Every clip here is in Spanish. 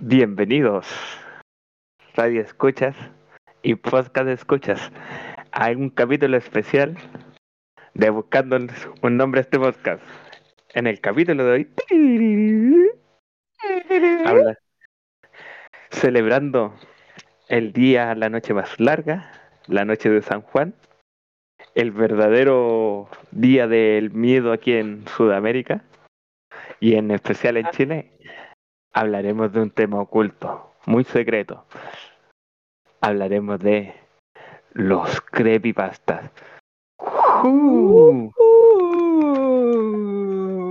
Bienvenidos, radio escuchas y podcast escuchas, a un capítulo especial de Buscando un nombre a este podcast. En el capítulo de hoy, habla, celebrando el día, la noche más larga, la noche de San Juan, el verdadero día del miedo aquí en Sudamérica y en especial en Chile, hablaremos de un tema oculto, muy secreto. Hablaremos de los creepypastas. Uh,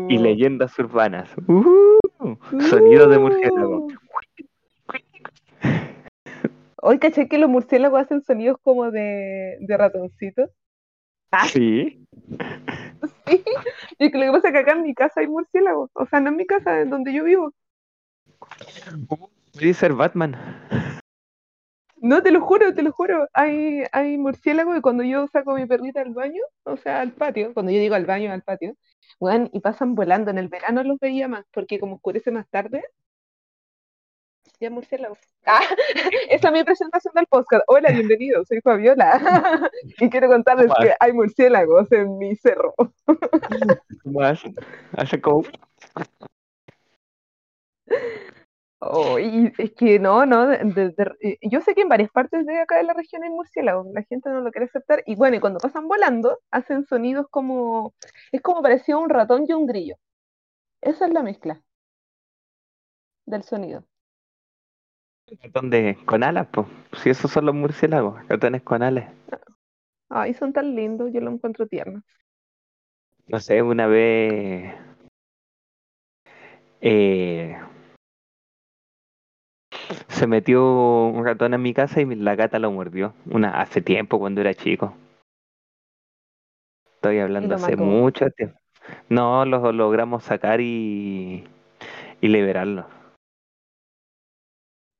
y leyendas urbanas. Uh, sonido de murciélago. Hoy caché que los murciélagos hacen sonidos como de, de ratoncitos. Ah. Sí. Sí. Y que lo que pasa es que acá en mi casa hay murciélagos. O sea, no en mi casa, en donde yo vivo. Puede ser Batman. No, te lo juro, te lo juro. Hay, hay murciélagos y cuando yo saco a mi perrita al baño, o sea, al patio, cuando yo digo al baño, al patio, bueno, y pasan volando. En el verano los veía más, porque como oscurece más tarde, ya murciélagos. Ah, esa es mi presentación del podcast. Hola, bienvenidos, soy Fabiola. y quiero contarles que hay murciélagos en mi cerro. Más. Hace como. Oh, y es que no, no, de- de- eh, yo sé que en varias partes de acá de la región hay murciélagos, la gente no lo quiere aceptar, y bueno, y cuando pasan volando, hacen sonidos como, es como parecido a un ratón y un grillo. Esa es la mezcla del sonido. Ratón con alas, pues. Si esos son los murciélagos, ratones con alas. Ay, son tan lindos, yo lo encuentro tierno. No sé, una vez. eh, se metió un ratón en mi casa y la gata lo mordió. Una, hace tiempo, cuando era chico. Estoy hablando hace mató? mucho tiempo. No, lo logramos sacar y, y liberarlo.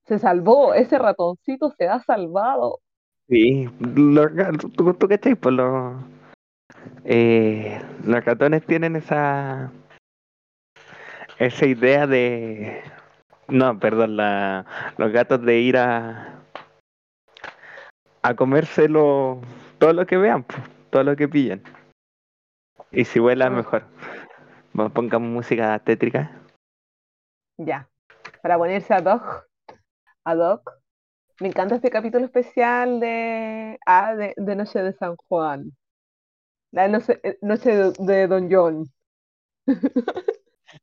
Se salvó, ese ratoncito se ha salvado. Sí, los, ¿tú, tú cachai? Pues los, eh, los ratones tienen esa esa idea de no, perdón, la, los gatos de ir a a comérselo todo lo que vean, pues, todo lo que pillan. Y si vuela Mm. mejor. Vamos, Pongamos música tétrica. Ya, para ponerse ad hoc, ad hoc. Me encanta este capítulo especial de, ah, de, de Noche de San Juan. La noche, eh, noche de, de Don John.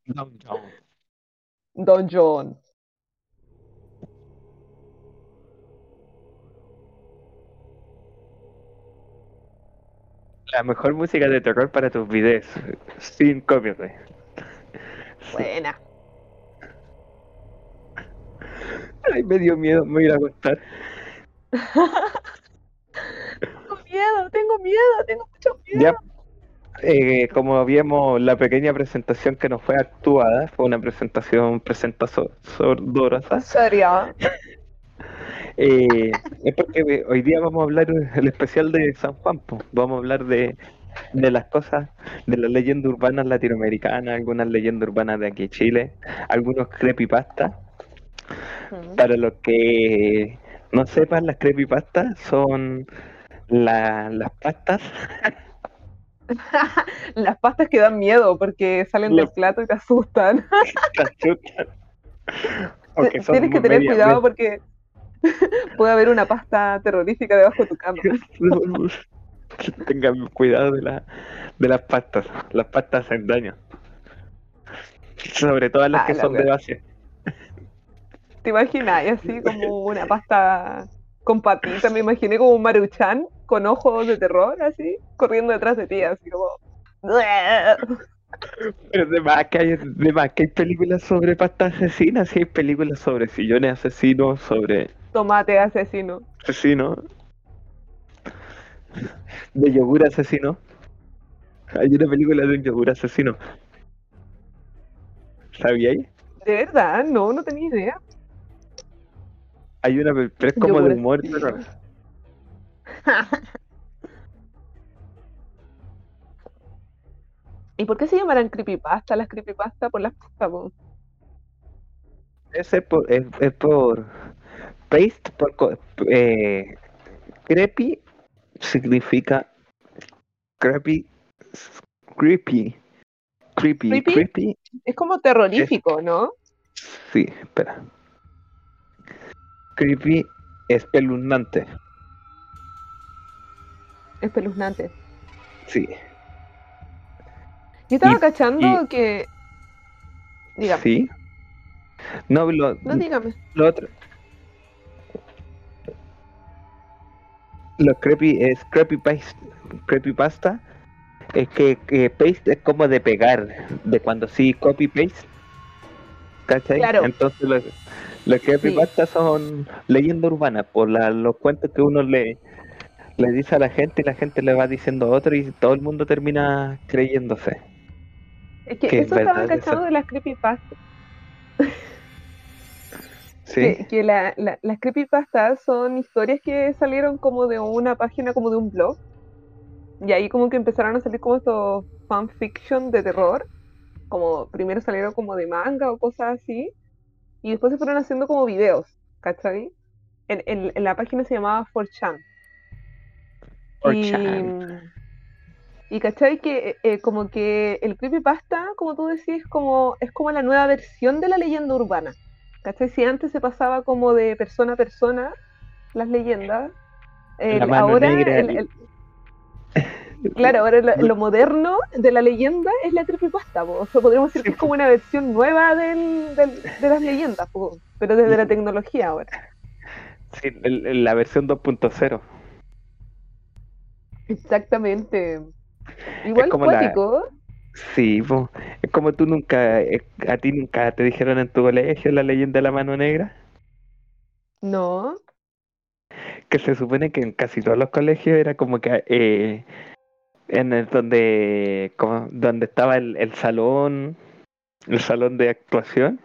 Don John. La mejor música de terror para tus videos, sin copyright. Buena. Ay, me dio miedo, me voy a ir a acostar. Tengo miedo, tengo miedo, tengo mucho miedo. Ya, eh, como vimos la pequeña presentación que nos fue actuada, fue una presentación presentadora. Serio. Eh, es porque hoy día vamos a hablar el especial de San Juan, po. vamos a hablar de, de las cosas, de las leyendas urbanas latinoamericanas, algunas leyendas urbanas de aquí de Chile, algunos creepypastas. Mm. Para los que no sepan, las creepypastas son la- las pastas Las pastas que dan miedo porque salen del plato y te asustan. que asustan. Son Tienes que tener media- cuidado porque puede haber una pasta terrorífica debajo de tu cama. Tengan cuidado de, la, de las pastas. Las pastas hacen daño. Sobre todo las Ah, que la son de base. ¿Te imaginas? Y así como una pasta con patitas, me imaginé como un maruchan con ojos de terror, así, corriendo detrás de ti, así como... Pero de más que hay, de más que hay películas sobre pastas asesinas, sí hay películas sobre sillones asesinos, sobre Tomate asesino. asesinos, de yogur asesino. Hay una película de un yogur asesino. ¿Sabíais? De verdad, no, no tenía idea. Hay una, pe- pero es como de humor, asesino. pero ¿Y por qué se llamarán creepypasta las creepypasta por las pastas? po? Ese por, es, es por paste, por eh, creepy significa creepy, creepy, creepy, ¿Creepy? creepy. Es como terrorífico, ¿no? Sí, espera. Creepy espeluznante. Espeluznante. Sí, Yo estaba Y- cachando y- que. Dígame. sí. No, lo, No, dígame. lo otro. Lo creepy es creepypasta. Creepypasta es que, que paste es como de pegar, de cuando sí copy paste. ¿Cachai? Claro. Entonces los, los creepypasta son leyendas urbanas, por la- los cuentos que uno le, le dice a la gente y la gente le va diciendo a otro y todo el mundo termina creyéndose. Es que Que es eso estaba verdad eso. cachando de las creepypastas. Sí, Que, que la- la- las creepypastas son historias que salieron como de una página, como de un blog. Y ahí como que empezaron a salir como estos fanfiction de terror. Como primero salieron como de manga o cosas así. Y después se fueron haciendo como videos, ¿cachai? En, en- en la página se llamaba 4chan. Y, 4chan. y cachai que eh, como que el creepypasta, como tú decís, como, es como la nueva versión de la leyenda urbana. ¿Cachai? Si antes se pasaba como de persona a persona las leyendas, el- ahora negra el- y- el- claro, ahora lo, lo moderno de la leyenda es la creepypasta, po. O sea, podríamos decir que es como una versión nueva del- del- de las leyendas, po, pero desde la tecnología ahora. Sí, el- el- la versión 2.0. Exactamente. Igual cuático, Sí, po. es como tú nunca, eh, a ti nunca te dijeron en tu colegio la leyenda de la mano negra, ¿no? que se supone que en casi todos los colegios era como que eh, en el donde, como- donde estaba el, el salón, el salón de actuación,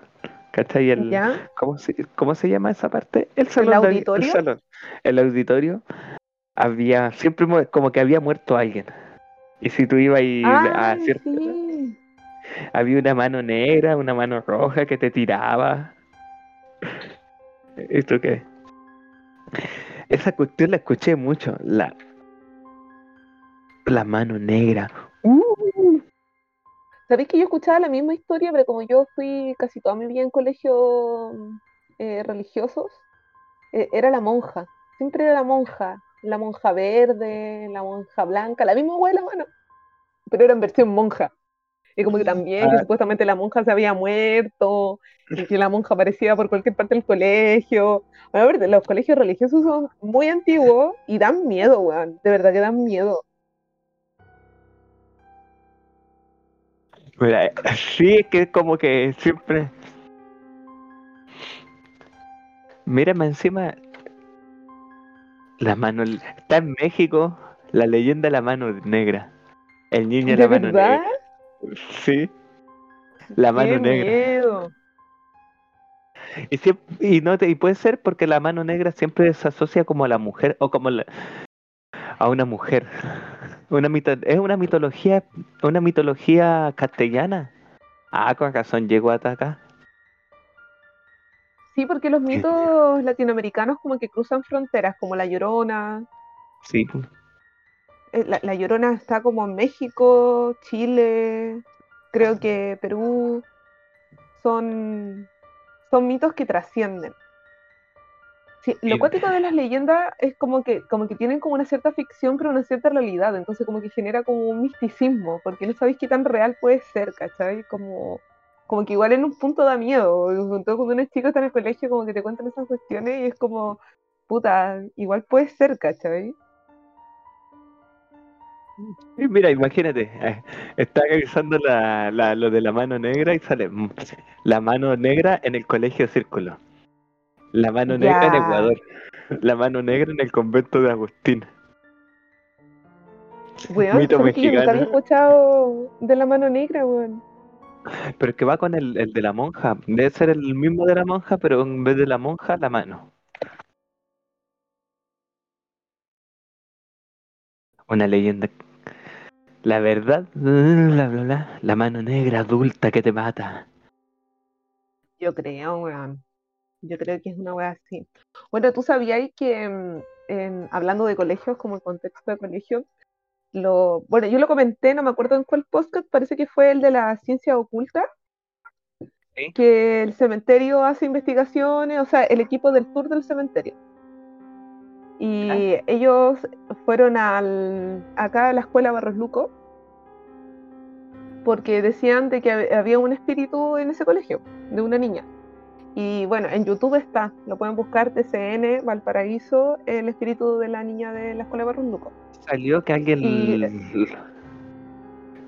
¿cachai? El, ¿Ya? ¿cómo se, cómo se llama esa parte? El salón. de- auditorio? el salón. El auditorio. Había, siempre como que había muerto alguien. Y si tú ibas y a cierta sí. Había una mano negra, una mano roja que te tiraba. ¿Esto qué? Esa cuestión la escuché mucho. La, la mano negra. Uh, ¿Sabéis que yo escuchaba la misma historia, pero como yo fui casi toda mi vida en colegios eh, religiosos, eh, era la monja. Siempre era la monja. La monja verde, la monja blanca, la misma hueá de la mano. Pero era en versión monja. Y como que también, que Ah. supuestamente la monja se había muerto, y que la monja aparecía por cualquier parte del colegio. Bueno, a ver, los colegios religiosos son muy antiguos y dan miedo, weón. De verdad que dan miedo. mira, sí, es que como que siempre. Mírame encima. La mano. Está en México la leyenda de la mano negra. El niño de ¿De la mano verdad? negra. Sí. La mano ¡Qué negra. miedo! Y, siem- y no te, y puede ser porque la mano negra siempre se asocia como a la mujer o como la- a una mujer. Una mito- es una mitología, una mitología castellana. Ah, con razón llegó hasta acá. Sí, porque los mitos latinoamericanos como que cruzan fronteras, como la Llorona. Sí. Eh, La, la Llorona está como en México, Chile, creo que Perú. Son, son mitos que trascienden. Sí, lo cuático de las leyendas es como que, como que tienen como una cierta ficción, pero una cierta realidad. Entonces como que genera como un misticismo, porque no sabéis qué tan real puede ser, ¿cachai? Como, como que igual en un punto da miedo. Sobre todo cuando uno es chico está en el colegio, como que te cuentan esas cuestiones y es como, puta, igual puede ser, ¿cachai? Mira, imagínate, eh, está revisando la, la- lo de la mano negra y sale mm, la mano negra en el colegio círculo. La mano negra en. Ecuador. La mano negra en el convento de Agustín. Weón, Mito ¿sabes que yo nunca había mexicano. escuchado de la mano negra, weón? Pero es que va con el, el de la monja. Debe ser el mismo de la monja, pero en vez de la monja, la mano. Una leyenda. La verdad, bla, bla, bla, la mano negra adulta que te mata. Yo creo, weón. Yo creo que es una weá así. Bueno, tú sabías que, mm, en- hablando de colegios, como el contexto de colegio, lo, bueno, yo lo comenté, no me acuerdo en cuál podcast, parece que fue el de la ciencia oculta, Sí. que el cementerio hace investigaciones, o sea, el equipo del tour del cementerio. Y ellos fueron al, acá a la escuela Barros Luco porque decían de que hab- había un espíritu en ese colegio, de una niña. Y bueno, en YouTube está, lo pueden buscar, TCN, Valparaíso, el espíritu de la niña de la escuela Barros Luco. Salió que alguien Y- l-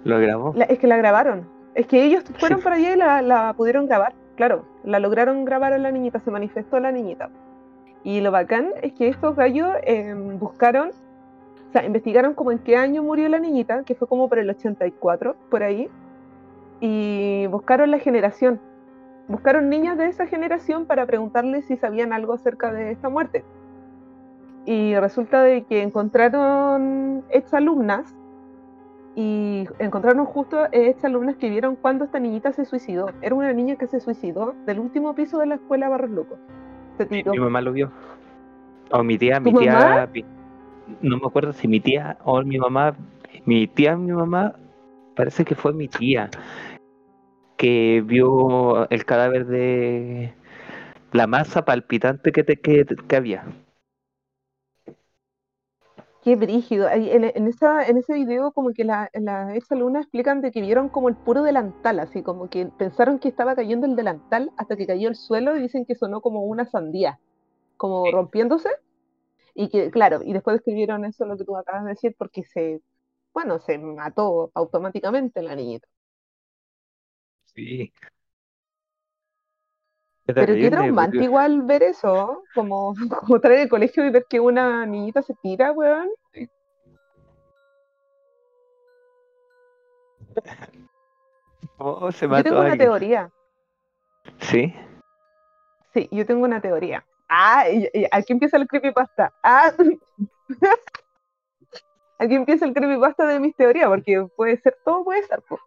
lo grabó. La- es que la grabaron. Es que ellos fueron Sí. para allá y la, la pudieron grabar. Claro, la lograron grabar a la niñita, se manifestó la niñita. Y lo bacán es que estos gallos eh, buscaron, o sea, investigaron como en qué año murió la niñita, que fue como por el 84, por ahí, y buscaron la generación. Buscaron niñas de esa generación para preguntarles si sabían algo acerca de esta muerte. Y resulta de que encontraron exalumnas y encontraron justo exalumnas que vieron cuando esta niñita se suicidó. Era una niña que se suicidó del último piso de la escuela Barros Luco. Se Mi, tiró. mi mamá lo vio. O mi tía, mi ¿Tu tía. mamá? no me acuerdo si mi tía o mi mamá. Mi tía, mi mamá, parece que fue mi tía. Que vio el cadáver de la masa palpitante que, te, que, que había. Qué brígido. En, en esa, en ese video como que la- las exalumnas explican de que vieron como el puro delantal, así como que pensaron que estaba cayendo el delantal hasta que cayó el suelo y dicen que sonó como una sandía, como Sí. rompiéndose. Y que, claro, y después describieron eso, lo que tú acabas de decir, porque se, bueno, se mató automáticamente la niñita. Sí. Qué Pero qué terrible, traumante porque- igual ver eso, como, como en el colegio y ver que una niñita se tira, weón. Oh, se Yo tengo una alguien. teoría. Sí. Sí, yo tengo una teoría. Ah, y- y aquí empieza el creepypasta. Ah, aquí empieza el creepypasta de mis teorías, porque puede ser, todo puede ser. po.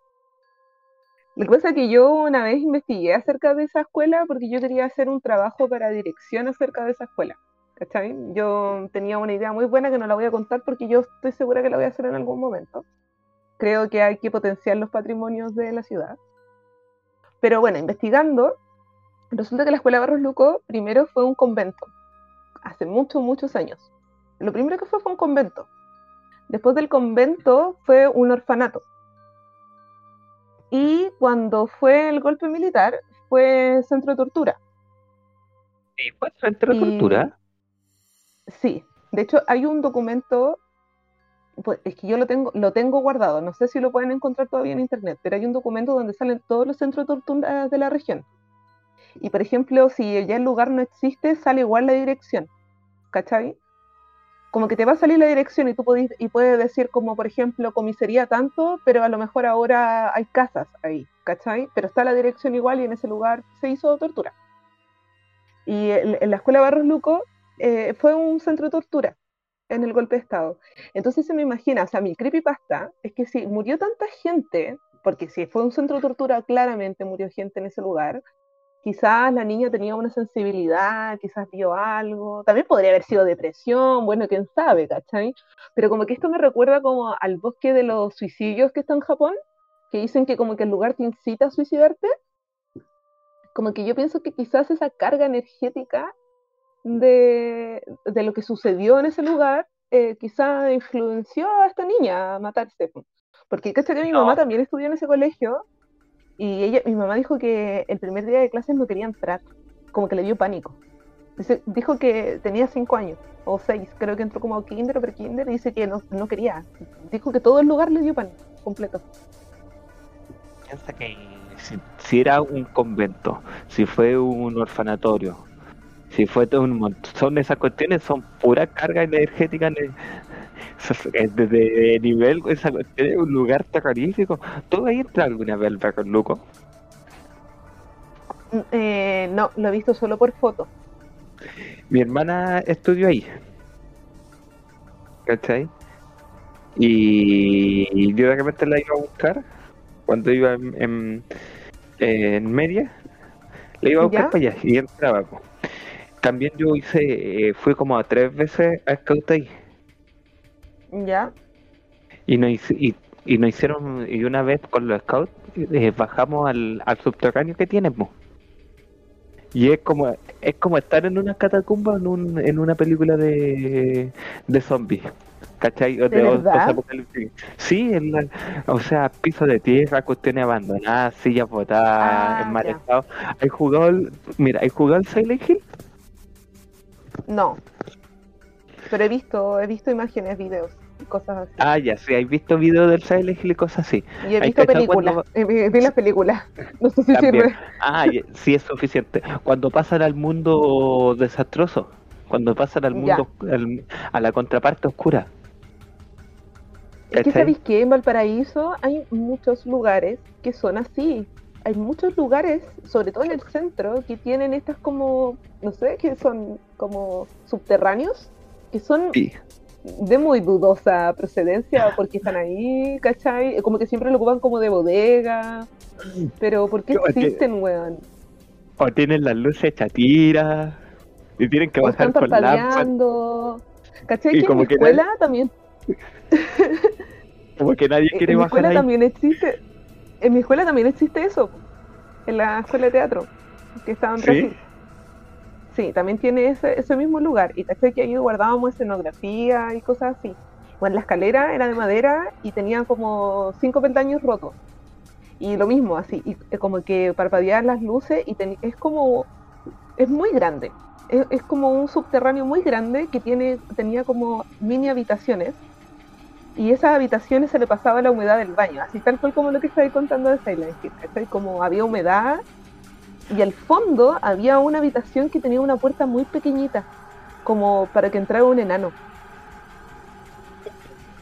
Lo que pasa es que yo una vez investigué acerca de esa escuela porque yo quería hacer un trabajo para dirección acerca de esa escuela. ¿Cachai? Yo tenía una idea muy buena que no la voy a contar porque yo estoy segura que la voy a hacer en algún momento. Creo que hay que potenciar los patrimonios de la ciudad. Pero bueno, investigando, Resulta que la escuela Barros Luco primero fue un convento, hace muchos, muchos años. Lo primero que fue fue un convento. Después del convento fue un orfanato. Y cuando fue el golpe militar, fue centro de tortura. ¿Y fue centro de Y- tortura? Sí, de hecho hay un documento, pues es que yo lo tengo, lo tengo guardado, no sé si lo pueden encontrar todavía en internet, pero hay un documento donde salen todos los centros de tortura de la región. Y por ejemplo, si ya el lugar no existe, sale igual la dirección, ¿cachai? Como que te va a salir la dirección y tú podís, y puedes decir como por ejemplo comisaría tanto, pero a lo mejor ahora hay casas ahí, ¿cachai? Pero está la dirección igual y en ese lugar se hizo tortura. Y en la escuela Barros Luco eh, fue un centro de tortura en el golpe de Estado. Entonces se me imagina, o sea, mi creepypasta es que si murió tanta gente, porque si fue un centro de tortura, claramente murió gente en ese lugar, quizás la niña tenía una sensibilidad, quizás vio algo, también podría haber sido depresión, bueno, quién sabe, ¿cachai? Pero como que esto me recuerda como al bosque de los suicidios que está en Japón, que dicen que como que el lugar te incita a suicidarte, como que yo pienso que quizás esa carga energética de, de lo que sucedió en ese lugar, eh, quizá influenció a esta niña a matarse. po. Porque ¿cachai? que mi No. mamá también estudió en ese colegio y ella, mi mamá dijo que el primer día de clases no quería entrar, como que le dio pánico. Dijo que tenía cinco años o seis, creo que entró como a kinder o pre-kinder y dice que no, no quería. Dijo que todo el lugar le dio pánico, completo. Piensa que si, era un convento, si fue un orfanatorio, si fue todo un montón, son esas cuestiones, son pura carga energética ne- desde de nivel, esa cuestión es un lugar terrorífico. ¿Tú has entrado alguna vez al Luco? Mm, eh, no, lo he visto solo por foto. Mi hermana estudió ahí. ¿Cachai? Y yo de repente la iba a buscar cuando iba en, en, en media. Le iba a buscar ¿Ya? para allá y entraba. También yo hice, eh, fui como a tres veces a Scout ahí. ¿Ya? Y nos, y, y nos hicieron, y una vez con los scouts eh, bajamos al, al subterráneo que tienen, po. Y es como, es como estar en una catacumba en, un, en una película de, de zombies. ¿Cachai? O ¿De o- posapocalípticos. Sí, en la- o sea, piso de tierra, cuestiones abandonadas, sillas botadas, Ah, en mal estado. ¿Hay jugado, el- mira, ¿hay jugado el Silent Hill? No. Pero he visto, he visto imágenes, videos, y cosas así. Ah, ya, sí, ¿hay visto videos del Silent Hill y cosas así? y he visto películas. cuando- eh, Vi, las películas. No sé si También. sirve. Ah, sí es suficiente. Cuando pasan al mundo desastroso, cuando pasan al mundo, al- a la contraparte oscura. Es que sabéis que en Valparaíso hay muchos lugares que son así. Hay muchos lugares, sobre todo en el centro, que tienen estas como, no sé, que son como subterráneos, que son Sí. de muy dudosa procedencia porque están ahí, ¿cachai? Como que siempre lo ocupan como de bodega. Pero ¿por qué Yo, es que- existen, weón? O tienen las luces hechas tiras y tienen que O bajar están con lámparas. ¿Cachai? Y que en como mi que escuela también Como que nadie quiere en mi bajar escuela ahí. también existe en mi escuela también existe eso en la escuela de teatro que estaba en ¿Sí? Sí también tiene ese, ese mismo lugar. Y caché que ahí guardábamos escenografía y cosas así. Bueno la escalera era de madera y tenía como cinco peldaños rotos. Y lo mismo así y eh, como que parpadeaban las luces y teni- es como es muy grande. Es, es como un subterráneo muy grande que tiene tenía como mini habitaciones. Y esas habitaciones se le pasaba la humedad del baño, así tal cual como lo que estáis contando de Silent Hill. Como había humedad y al fondo había una habitación que tenía una puerta muy pequeñita, como para que entrara un enano.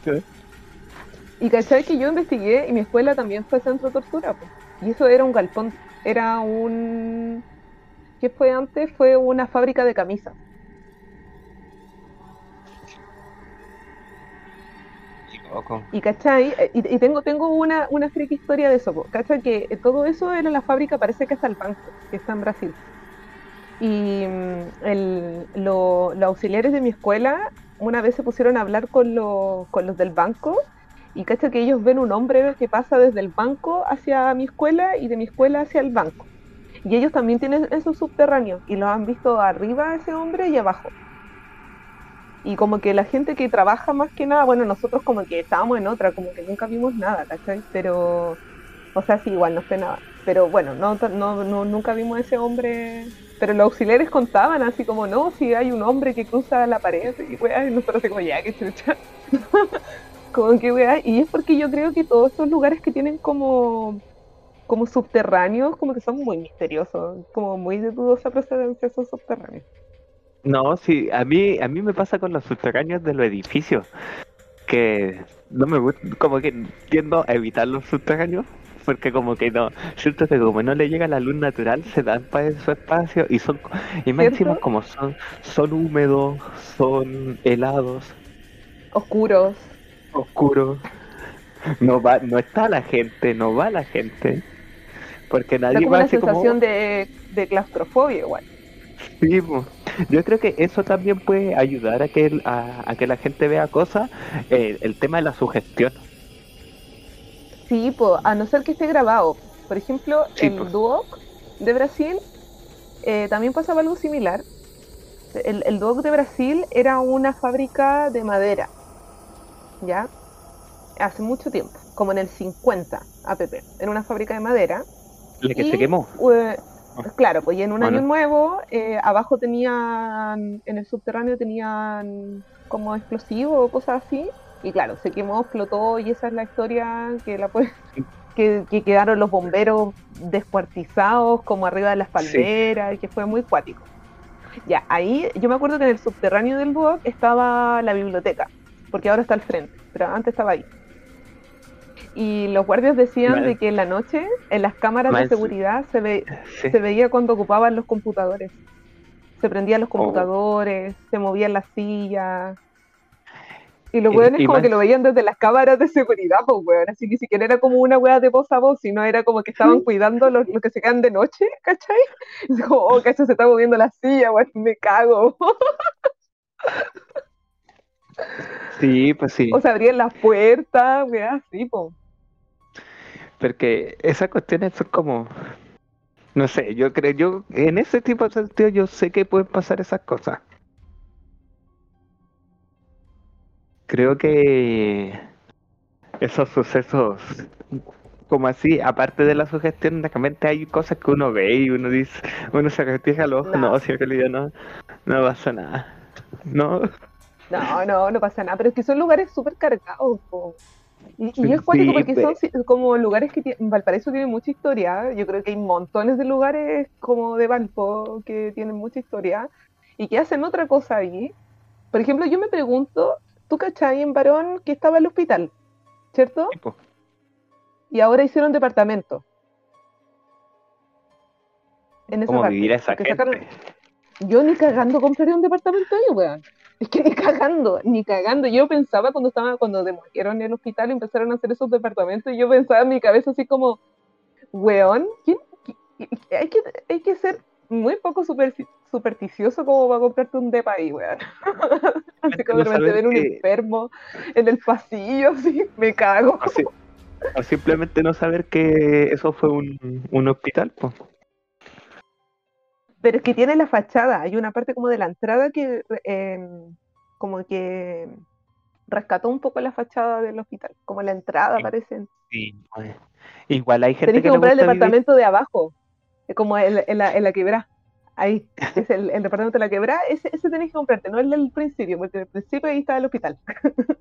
Sí. Y cachai que yo investigué y mi escuela también fue centro de tortura, pues. y eso era un galpón, era un... ¿Qué fue antes? Fue una fábrica de camisas. Y cachai, y, tengo, tengo una, una historia de eso, cachai que todo eso era la fábrica, parece que está el banco, que está en Brasil. Y mm, el- lo- los auxiliares de mi escuela una vez se pusieron a hablar con, los- con los del banco y cachai que ellos ven un hombre que pasa desde el banco hacia mi escuela y de mi escuela hacia el banco. Y ellos también tienen esos subterráneos y lo han visto arriba ese hombre y abajo. Y como que la gente que trabaja más que nada, bueno, nosotros como que estábamos en otra, como que nunca vimos nada, ¿cachai? Pero, o sea, sí, igual no sé nada. Pero bueno, no, no, no, nunca vimos ese hombre. Pero los auxiliares contaban así como, no, si hay un hombre que cruza la pared, y weá, y nosotros como, ya, que chucha. como que weá, y es porque yo creo que todos estos lugares que tienen como, como subterráneos, como que son muy misteriosos, como muy de dudosa procedencia esos subterráneos. No, sí, a mí, a mí me pasa con los subterráneos de los edificios, que no me gusta, como que tiendo a evitar los subterráneos, porque como que no, siento que como no le llega la luz natural, se dan para su espacio y son, y más encima como son, son húmedos, son helados, Oscuros. oscuros, no va, no está la gente, no va la gente, porque nadie como va una como, sensación de, de claustrofobia igual. Sí, po. yo creo que eso también puede ayudar a que, el- a, a que la gente vea cosas, eh, el tema de la sugestión. Sí, po, a no ser que esté grabado. Por ejemplo, Sí, el pues. Duoc de Brasil eh, también pasaba algo similar. El, el Duoc de Brasil era una fábrica de madera, ¿ya? Hace mucho tiempo, como en el 50 APP. Era una fábrica de madera. La que Y, se quemó. eh, claro, pues y en un Bueno. año nuevo, eh, abajo tenían, en el subterráneo tenían como explosivos o cosas así. Y claro, se quemó, explotó y esa es la historia que la puede- que, que quedaron los bomberos descuartizados como arriba de las Sí. palmeras y que fue muy cuático. Ya, ahí yo me acuerdo que en el subterráneo del BUOC estaba la biblioteca, porque ahora está al frente, pero antes estaba ahí. Y los guardias decían de que en la noche, en las cámaras de seguridad, se, ve, Sí. se veía cuando ocupaban los computadores. Se prendían los Oh. computadores, se movían las sillas. Y los Y- weones y como más- que lo veían desde las cámaras de seguridad, pues weón. Así ni siquiera era como una wea de voz a voz, sino era como que estaban cuidando los, los que se quedan de noche, ¿cachai? Es como, oh, cacho, se está moviendo la silla, weón, me cago. Sí, pues sí. O se abrían las puertas, weá, así, po. Porque esas cuestiones son como, no sé, yo creo, yo en ese tipo de sentido yo sé que pueden pasar esas cosas. Creo que esos sucesos, como así, aparte de la sugestión, realmente hay cosas que uno ve y uno dice, uno se retija los ojos, No. no, si en realidad no, no pasa nada. No, No, no, no pasa nada, pero es que son lugares súper cargados, po. Y, y es cuático porque son como lugares que tienen, Valparaíso tiene mucha historia, yo creo que hay montones de lugares como de Valpo que tienen mucha historia y que hacen otra cosa ahí. Por ejemplo, yo me pregunto, tú cachai en Varón que estaba el hospital, ¿cierto? Y ahora hicieron departamento. En esa ¿cómo parte, vivir a esa porque sacaron- gente? Yo ni cagando compraría un departamento ahí, weón. Es que ni cagando, ni cagando. Yo pensaba cuando estaba, cuando demolieron el hospital y empezaron a hacer esos departamentos, yo pensaba en mi cabeza así como, weón, ¿quién- qui- hay, que, hay que ser muy poco super- supersticioso como para comprarte un depa ahí, weón. así como de repente ver un que- enfermo en el pasillo, así, me cago. O simplemente no saber que eso fue un, un hospital, pues. Pero es que tiene la fachada, hay una parte como de la entrada que eh, como que rescató un poco la fachada del hospital, como la entrada Sí. parece. Sí, pues. Igual hay gente Tenés que que comprar el vivir- departamento de abajo, como en, en la, en la quebrada. Ahí, es el, el departamento de la quebrada, ese, ese tenés que comprarte, no el del principio, porque el principio ahí está el hospital.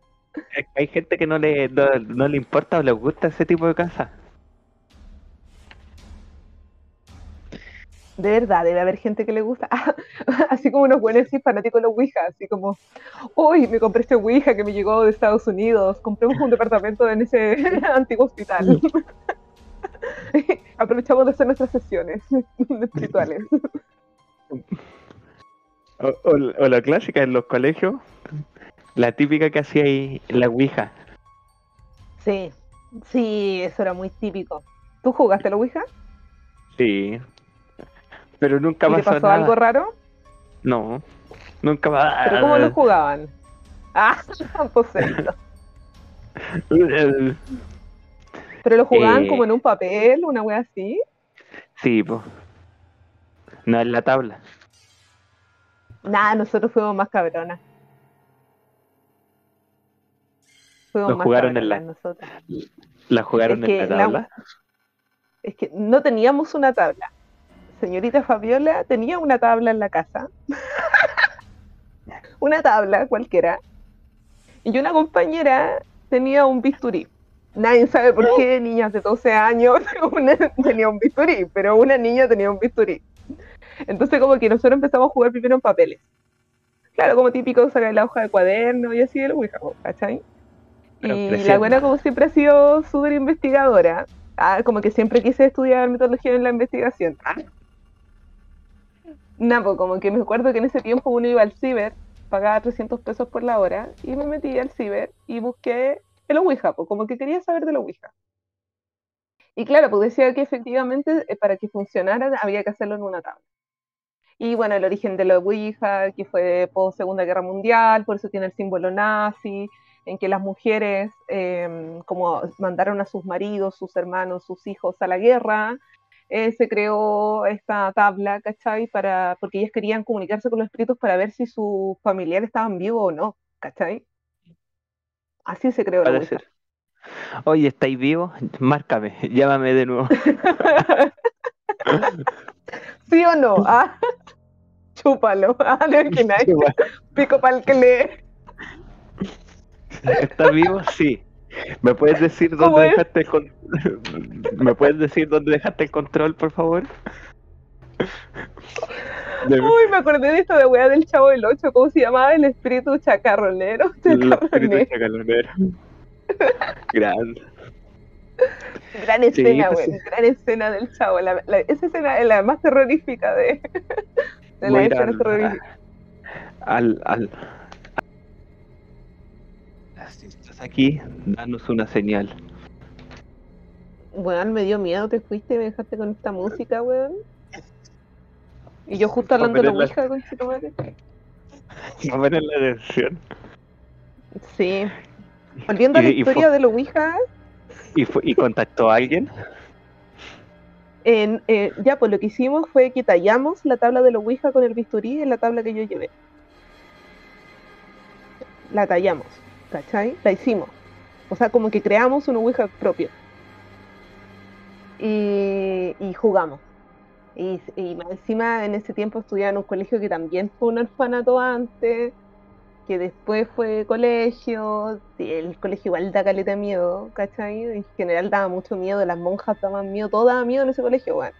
Hay gente que no le, no, no le importa o le gusta ese tipo de casa. De verdad, debe haber gente que le gusta. así como unos buenos así fanáticos de los Ouija, así como, uy, me compré este Ouija que me llegó de Estados Unidos, compremos un departamento en ese antiguo hospital. Aprovechamos de hacer nuestras sesiones espirituales. O, o- o la clásica en los colegios, la típica que hacía ahí la Ouija. Sí, sí, eso era muy típico. ¿Tú jugaste a la Ouija? Sí. Pero nunca ¿Y te pasó, pasó nada. algo raro? No, nunca va. ¿Pero cómo lo jugaban? Ah, poseído. ¿Pero lo jugaban Eh. como en un papel, una wea así? Sí, pues. No en la tabla. Nada, nosotros fuimos más cabronas. Fuimos Lo más jugaron en la- cabronas nosotros. La jugaron Es en que la- tabla. Es que no teníamos una tabla. Señorita Fabiola tenía una tabla en la casa. una tabla cualquiera. Y una compañera tenía un bisturí. Nadie sabe por qué niñas de 12 años una tenía un bisturí, pero una niña tenía un bisturí. Entonces como que nosotros empezamos a jugar primero en papeles. Claro, como típico sacar la hoja de cuaderno y así de lo ¿cachai? Pero Y la buena como siempre ha sido súper investigadora. Ah, como que siempre quise estudiar metodología en la investigación. Ah. Nah, pues como que me acuerdo que en ese tiempo uno iba al ciber, pagaba 300 pesos por la hora, y me metí al ciber y busqué el Ouija, pues como que quería saber de la Ouija. Y claro, pues decía que efectivamente eh, para que funcionara había que hacerlo en una tabla. Y bueno, el origen de la Ouija, que fue post Segunda Guerra Mundial, por eso tiene el símbolo nazi, en que las mujeres, eh, como mandaron a sus maridos, sus hermanos, sus hijos a la guerra, eh, se creó esta tabla, ¿cachai? Para, porque ellas querían comunicarse con los espíritus para ver si sus familiares estaban vivos o no, ¿cachai? Así se creó la ser. Oye, ¿estáis vivos? Márcame, llámame de nuevo. ¿Sí o no? Ah, chúpalo. Ah, ¿le imagináis? Pico para el que lee. ¿Estás vivo? Sí. ¿Me puedes decir ¿Cómo dónde dejaste el con- ¿Me puedes decir dónde dejaste el control, por favor? De- Uy, me acordé de esta de weá del Chavo del 8, ¿cómo se llamaba? El espíritu chacarronero. Los espíritus Chacarronero. Grande. Gran escena, pues güey. sí. Gran escena del Chavo. La, la- esa escena es la más terrorífica de, de Voy a las ir escenas al- terroríficas. Al, al, Si estás aquí, danos una señal. Weón, me dio miedo, te fuiste y me dejaste con esta música, weón. Y yo justo hablando de la Ouija con tu madre. No ven en la dirección. Sí. Volviendo a la historia de la Ouija. ¿Y, ¿Y contactó a alguien? En, eh, ya, pues lo que hicimos fue que tallamos la tabla de la Ouija con el bisturí en la tabla que yo llevé. La tallamos, ¿cachai? La hicimos. O sea, como que creamos una Ouija propio. Y, y jugamos. Y, encima en ese tiempo estudiaba en un colegio que también fue un orfanato antes que después fue colegio, el colegio igual da caleta miedo, ¿cachai? En general daba mucho miedo, las monjas daban miedo, todo daba miedo en ese colegio, bueno.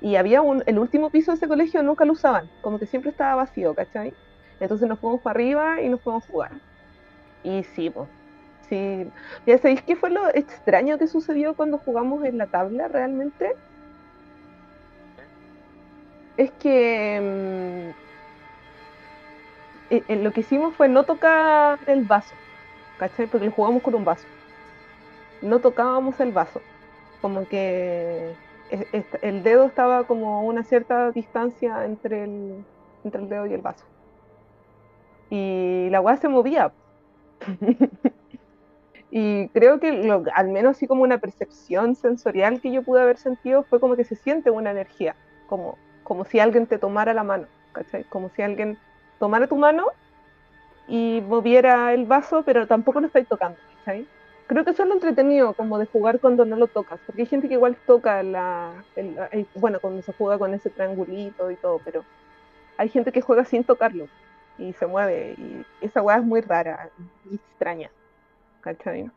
Y había un, el último piso de ese colegio nunca lo usaban, como que siempre estaba vacío, ¿cachai? Entonces nos fuimos para arriba y nos fuimos a jugar. Y sí, pues, sí. ¿Ya sabéis qué fue lo extraño que sucedió cuando jugamos en la tabla realmente? Es que... Mm, eh, eh, lo que hicimos fue no tocar el vaso, ¿cachai? Porque jugamos con un vaso. No tocábamos el vaso. Como que el dedo estaba como a una cierta distancia entre el, entre el dedo y el vaso. Y la weá se movía. y creo que lo, al menos así como una percepción sensorial que yo pude haber sentido fue como que se siente una energía, como, como si alguien te tomara la mano, ¿cachai? Como si alguien tomara tu mano y moviera el vaso, pero tampoco lo estáis tocando, ¿sabes? Creo que eso es lo entretenido, como de jugar cuando no lo tocas, porque hay gente que igual toca la, bueno, cuando se juega con ese triangulito y todo, pero hay gente que juega sin tocarlo y se mueve, y esa weá es muy rara y extraña, ¿cachai?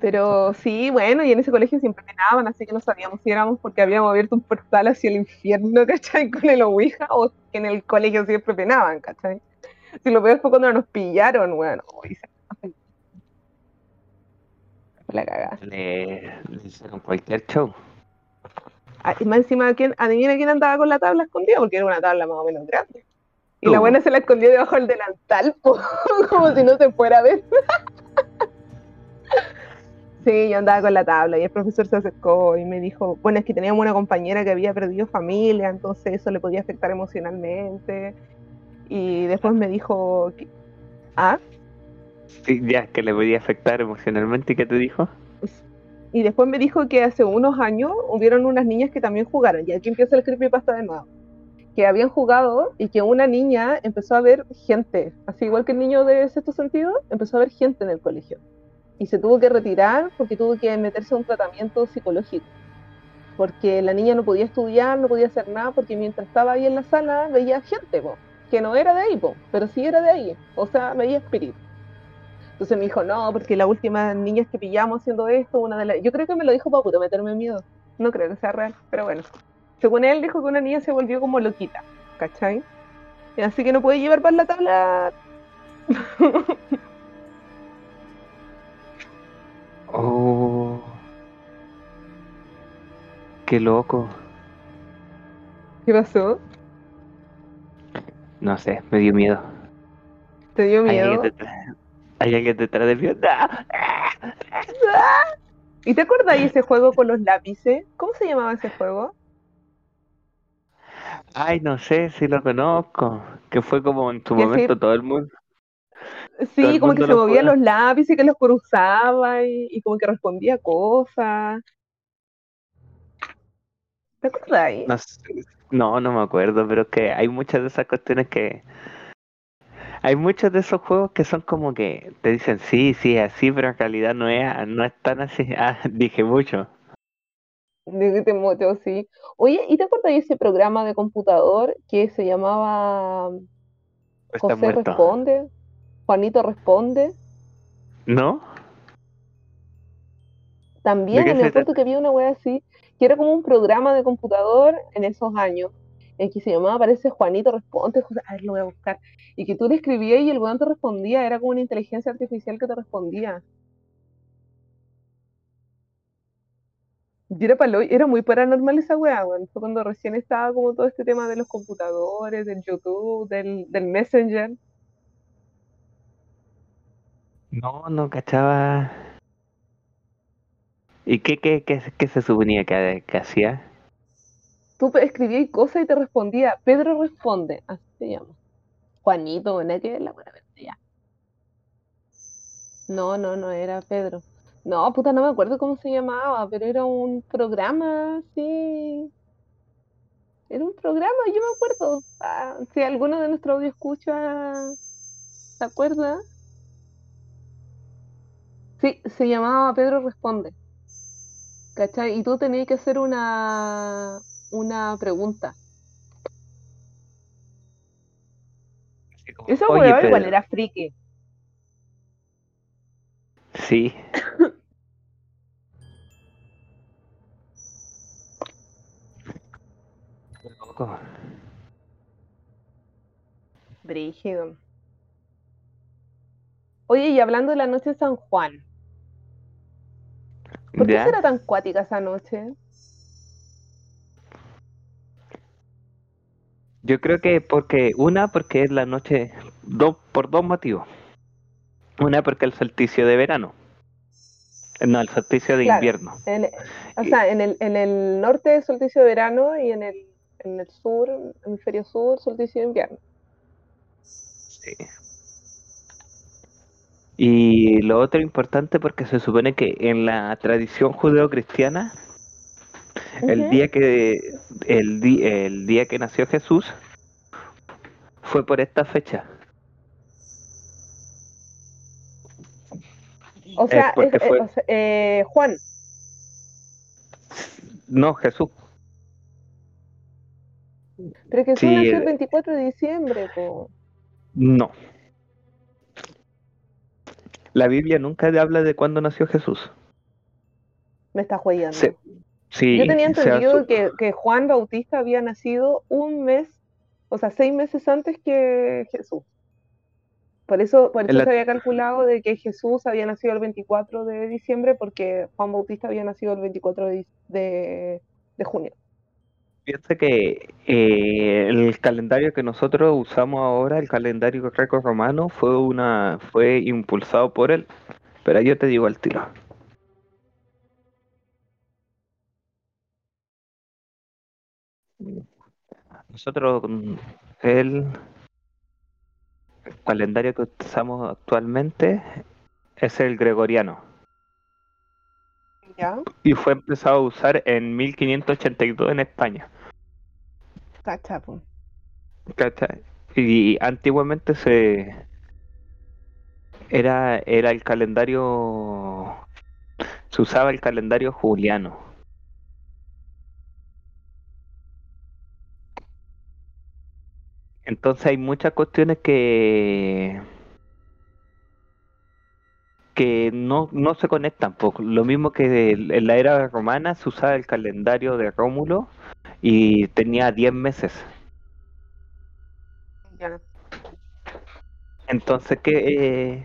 Pero sí, bueno, y en ese colegio siempre penaban, así que no sabíamos si éramos porque habíamos abierto un portal hacia el infierno, ¿cachai? Con el Ouija, o que en el colegio siempre penaban, ¿cachai? Si lo peor fue cuando nos pillaron, bueno, la cagada. Le, hicieron cualquier show. Ah, y más encima, ¿quién, adivina quién andaba con la tabla escondida, porque era una tabla más o menos grande. Y la buena se la escondió debajo del delantal, como si no se fuera a ver. Sí, yo andaba con la tabla y el profesor se acercó y me dijo, bueno, es que teníamos una compañera que había perdido familia, entonces eso le podía afectar emocionalmente. Y después me dijo, ¿ah? Sí, ya, que le podía afectar emocionalmente. ¿Y qué te dijo? Y después me dijo que hace unos años hubieron unas niñas que también jugaron, y aquí empieza el creepypasta de nuevo, que habían jugado y que una niña empezó a ver gente, así igual que el niño de sexto sentido, empezó a ver gente en el colegio y se tuvo que retirar porque tuvo que meterse a un tratamiento psicológico. Porque la niña no podía estudiar, no podía hacer nada, porque mientras estaba ahí en la sala veía gente, que no era de ahí, pero sí era de ahí, o sea, veía espíritu. Entonces me dijo, no, porque la última niña que pillamos haciendo esto, una de las... Yo creo que me lo dijo para puto meterme miedo. No creo que sea real, pero bueno. Según él dijo que una niña se volvió como loquita, ¿cachai? Así que no puede llevar para la tabla Oh. Qué loco. ¿Qué pasó? No sé, me dio miedo. ¿Te dio miedo? Hay alguien detrás de mí. ¿Y te acuerdas de ese juego con los lápices? ¿Cómo se llamaba ese juego? Ay, no sé si lo conozco. Que fue como en tu momento todo el mundo. Sí, como que se movían los lápices y que los cruzaba y, como que respondía cosas. ¿Te acuerdas ahí? No, no, me acuerdo, pero que hay muchas de esas cuestiones que. Hay muchos de esos juegos que son como que te dicen sí, sí, así, pero en realidad no es, no es tan así. Ah, dije mucho. Dije mucho, sí. Oye, ¿y te acuerdas de ese programa de computador que se llamaba José Responde? Juanito responde. ¿No? También me acuerdo que había una wea así, que era como un programa de computador en esos años, en que se llamaba, parece Juanito Responde, a ver, lo voy a buscar, y que tú le escribías y el weón te respondía, era como una inteligencia artificial que te respondía. Y era, era muy paranormal esa weá, weón. Fue cuando recién estaba como todo este tema de los computadores, del YouTube, del, del Messenger. No, no cachaba. ¿Y qué, qué, qué, qué se suponía que, que hacía? Tú escribías cosas y te respondía. Pedro responde, así se llama. Juanito, ¿no? que la buena ya. No, no, no era Pedro. No, puta, no me acuerdo cómo se llamaba, pero era un programa, sí. Era un programa, yo me acuerdo. Ah, si alguno de nuestros audio escucha, ¿se acuerda? Sí, se llamaba Pedro Responde. ¿Cachai? Y tú tenías que hacer una, una pregunta. Eso igual era friki. Sí. Brígido. Oye, y hablando de la noche de San Juan, ¿por qué será tan cuática esa noche? Yo creo que porque, una, porque es la noche, dos, por dos motivos. Una, porque el solsticio de verano. No, el solsticio de invierno. o sea, en el, en el norte es solsticio de verano y en el, en el sur, hemisferio sur, solsticio de invierno. Sí. Y lo otro importante porque se supone que en la tradición judeocristiana el día que el, el día que nació Jesús fue por esta fecha. O sea, eh, Juan. No, Jesús. Pero Jesús nació el 24 de diciembre. No. La Biblia nunca habla de cuándo nació Jesús. Me está jodiendo. Yo tenía entendido que, Juan Bautista había nacido un mes, o sea, seis meses antes que Jesús. Por eso, por eso se había calculado de que Jesús había nacido el 24 de diciembre, porque Juan Bautista había nacido el 24 de, de, junio. Piensa que eh, el calendario que nosotros usamos ahora, el calendario greco-romano, fue una fue impulsado por él. Pero yo te digo al tiro. Nosotros, el calendario que usamos actualmente es el gregoriano. Y fue empezado a usar en 1582 en España. Y antiguamente se era era el calendario se usaba el calendario juliano. Entonces hay muchas cuestiones que que no, no se conectan. Lo mismo que en la era romana se usaba el calendario de Rómulo y tenía 10 meses. Entonces, ¿qué,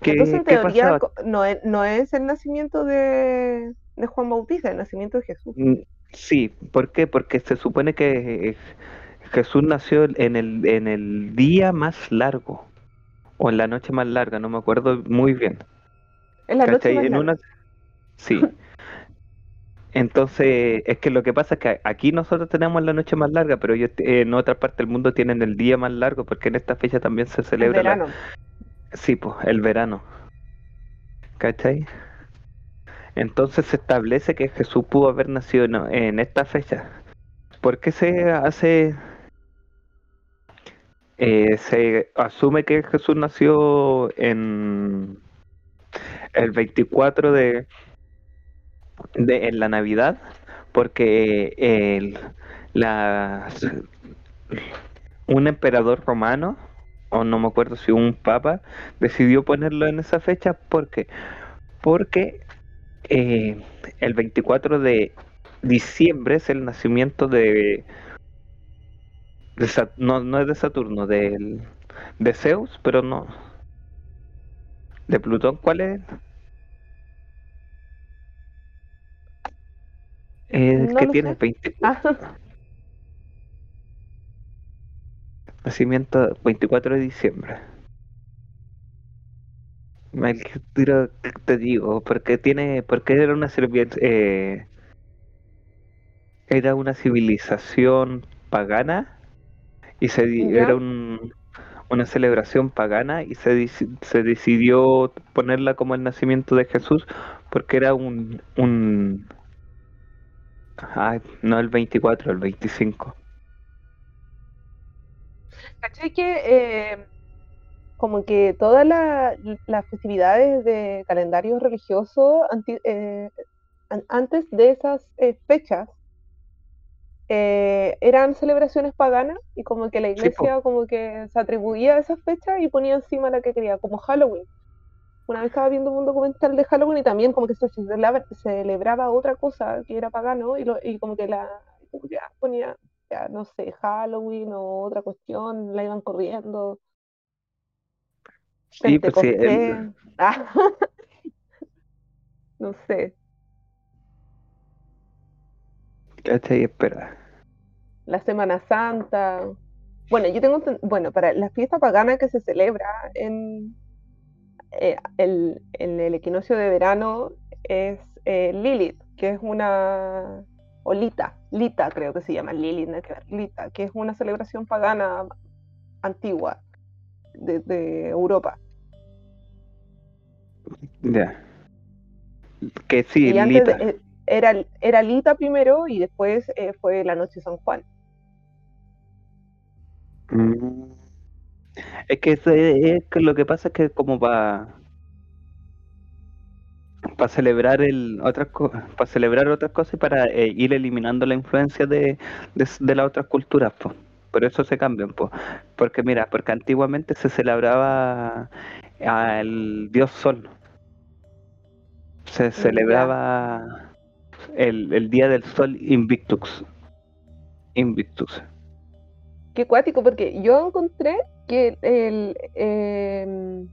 qué, Entonces, en teoría, no es, no es el nacimiento de, de Juan Bautista, el nacimiento de Jesús. Mm, sí, ¿por qué? Porque se supone que Jesús nació en el, en el día más largo, o en la noche más larga, no me acuerdo muy bien. En la noche más larga. Sí. Entonces, es que lo que pasa es que aquí nosotros tenemos la noche más larga, pero ellos en otra parte del mundo tienen el día más largo, porque en esta fecha también se celebra. El verano. Sí, pues, el verano. ¿Cachai? Entonces se establece que Jesús pudo haber nacido en esta fecha. ¿Por qué se hace eh, se asume que Jesús nació en el 24 de, de en la Navidad, porque el, la, un emperador romano, o no me acuerdo si un papa, decidió ponerlo en esa fecha. Porque, porque eh, el 24 de diciembre es el nacimiento de no, no es de Saturno, de Zeus, pero no. ¿De Plutón cuál es? Es que tiene 20. Ah. Nacimiento 24 de diciembre. El tiro, te digo, porque tiene, porque era una eh, era una civilización pagana y se era un, una celebración pagana y se, se decidió ponerla como el nacimiento de Jesús porque era un, un no el 24, el 25. ¿Cachai que eh, como que todas las festividades de calendario religioso eh, antes de esas eh, fechas eh, eran celebraciones paganas y como que la iglesia como que se atribuía a esas fechas y ponía encima la que quería, como Halloween. Una vez estaba viendo un documental de Halloween y también como que se celebraba, otra cosa que era pagano y, y como que la ya ponía, ya, no sé, Halloween o otra cuestión, la iban corriendo. Sí, pues sí. Ah. no sé. ¿Cachai? Espera. La Semana Santa. Bueno, yo tengo, bueno, para la fiesta pagana que se celebra en, eh, el, en el equinoccio de verano es eh, Lilith, que es una, o Lita, Lita creo que se llama Lilith, no que ver, Lita, que es una celebración pagana antigua de Europa. Ya. Que sí, Lita. Eh, era, era Lita primero y después eh, fue la noche San Juan. Mm. Es que, es lo que pasa es que como para para celebrar el otras para celebrar otras cosas y para eh, ir eliminando la influencia de, de, las otras culturas pues por eso se cambian pues porque mira porque antiguamente se celebraba al dios sol se celebraba el, día del sol Invictus. Invictus. Qué cuático, porque yo encontré que el, em,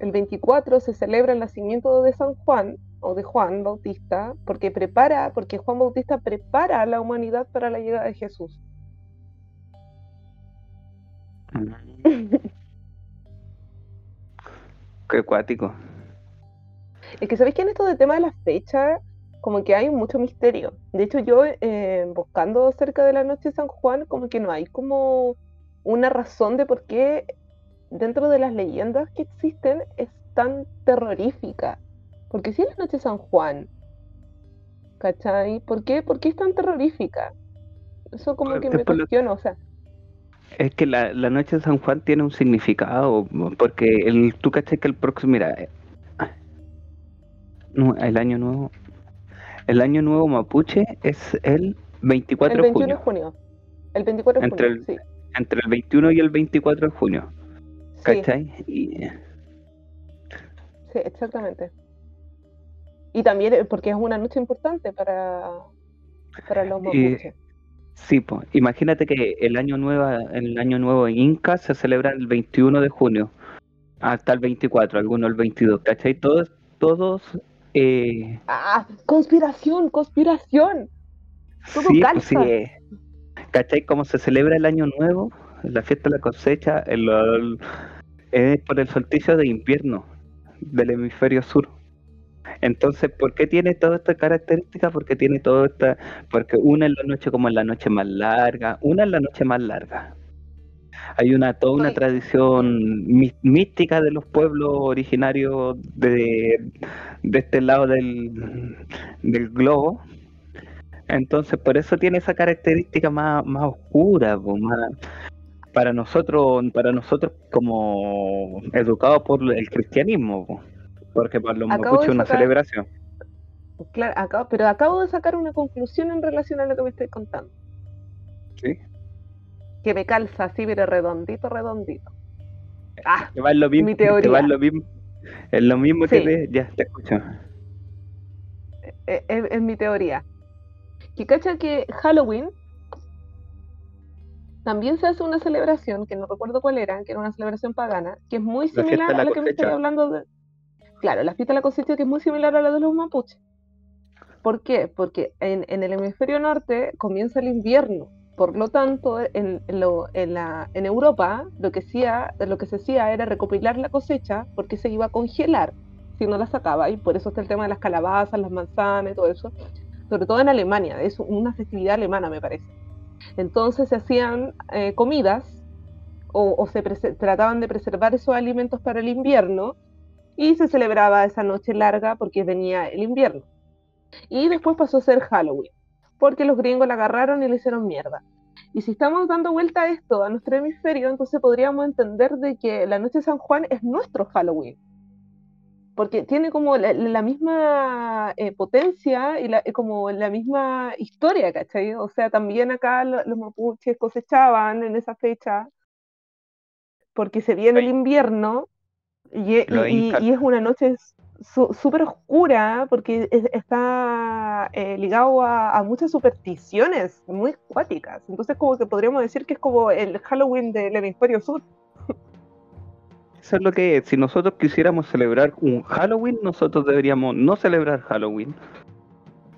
el 24 se celebra el nacimiento de San Juan o de Juan Bautista, porque prepara, porque Juan Bautista prepara a la humanidad para la llegada de Jesús. Qué cuático. Es que sabéis que en esto del tema de las fechas, como que hay mucho misterio. De hecho, yo eh, buscando cerca de la noche de San Juan, como que no hay como una razón de por qué dentro de las leyendas que existen es tan terrorífica. Porque si es la noche de San Juan, ¿cachai? ¿Por qué, ¿Por qué es tan terrorífica? Eso como que me cuestiono, o sea. Es que la, la, noche de San Juan tiene un significado, porque el, tú cachai que el próximo, mira, el año nuevo. El año nuevo mapuche es el 24 de junio. junio. El 24 de entre junio, el, Entre el 21 y el 24 de junio. ¿Cachai? Sí. sí, exactamente. Y también eh, porque es una noche importante para, para los mapuches. Sí, pues, imagínate que el año nuevo, el año nuevo en Inca se celebra el 21 de junio hasta el 24, algunos el 22, ¿cachai? Todos, todos eh, ah, conspiración, conspiración. Todo sí, pues sí. Eh. ¿Cachai? Cómo se celebra el año nuevo, la fiesta de la cosecha, el, es por el solsticio de invierno del hemisferio sur. Entonces, ¿por qué tiene toda esta característica? Porque tiene toda esta, porque una es la noche como en la noche más larga, una es la noche más larga. Hay una toda una tradición mística de los pueblos originarios de, de este lado del, del globo. Entonces, por eso tiene esa característica más, más oscura, más, para nosotros, para nosotros como educados por el cristianismo, porque para los mapuches es una celebración. Claro, pero acabo de sacar una conclusión en relación a lo que me estoy contando. Sí. Que me calza así, pero redondito, redondito. Ah, va lo mismo, mi teoría. lo mismo, es lo mismo que ya te escucho. Es, e, es, mi teoría. Que cacha que Halloween también se hace una celebración, que no recuerdo cuál era, que era una celebración pagana, que es muy similar a la, que me estoy hablando de. Claro, la fiesta de la cosecha que es muy similar a la de los mapuches. ¿Por qué? Porque en, en el hemisferio norte comienza el invierno por lo tanto, en, Europa lo que, hacía, lo que se hacía era recopilar la cosecha porque se iba a congelar si no la sacaba, y por eso está el tema de las calabazas, las manzanas y todo eso, sobre todo en Alemania, es una festividad alemana me parece. Entonces se hacían eh, comidas o, se trataban de preservar esos alimentos para el invierno y se celebraba esa noche larga porque venía el invierno. Y después pasó a ser Halloween, porque los gringos la agarraron y le hicieron mierda. Y si estamos dando vuelta a esto, a nuestro hemisferio, entonces podríamos entender de que la noche de San Juan es nuestro Halloween. Porque tiene como la, misma eh, potencia y como la misma historia, ¿cachai? O sea, también acá los, mapuches cosechaban en esa fecha, porque se viene el invierno y, y es una noche súper oscura porque está eh, ligado a, muchas supersticiones muy cuáticas. Entonces como que podríamos decir que es como el Halloween del hemisferio sur. Eso es lo que es. Si nosotros quisiéramos celebrar un Halloween, nosotros deberíamos no celebrar Halloween.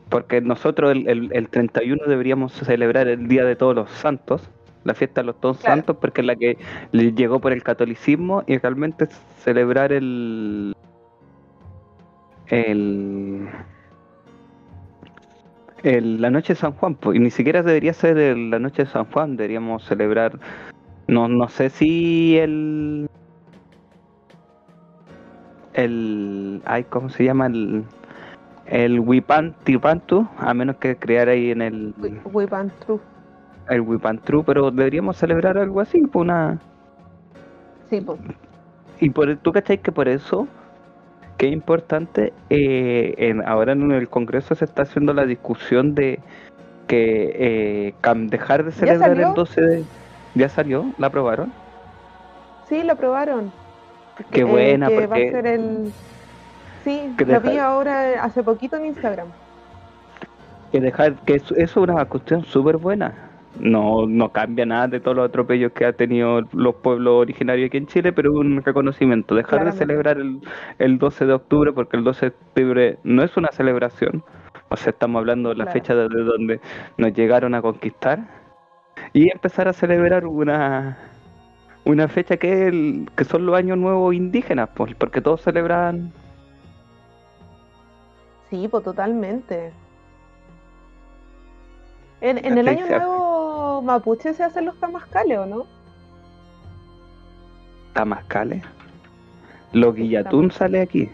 Porque nosotros el, el, 31 deberíamos celebrar el Día de Todos los Santos, la fiesta de los Todos Santos, porque es la que llegó por el catolicismo y realmente celebrar el, el, la noche de San Juan, pues, y ni siquiera debería ser la noche de San Juan, deberíamos celebrar, no, no sé si el, el, ay, ¿cómo se llama? El, el Wipantu, a menos que crear ahí en el... Wipantru. El Wipantru, pero deberíamos celebrar algo así, pues una... Sí, pues. Y por, tú cachai que por eso qué importante, eh, en, ahora en el Congreso se está haciendo la discusión de que eh, dejar de celebrar el 12 de... ¿Ya salió? ¿La aprobaron? Sí, la aprobaron. Qué buena, porque... va a ser el... Sí, lo vi ahora hace poquito en Instagram. Que dejar, que eso es una cuestión súper buena no, no cambia nada de todos los atropellos que ha tenido los pueblos originarios aquí en Chile, pero un reconocimiento. Dejar de celebrar el, el 12 de octubre, porque el 12 de octubre no es una celebración, o sea, estamos hablando de la fecha desde donde nos llegaron a conquistar, y empezar a celebrar una, una fecha que, el, que son los años nuevos indígenas, pues, porque todos celebran. Sí, pues totalmente. En, en el año nuevo mapuche se hacen los tamascales, ¿o no? ¿Tamascales? Lo guillatún sale aquí.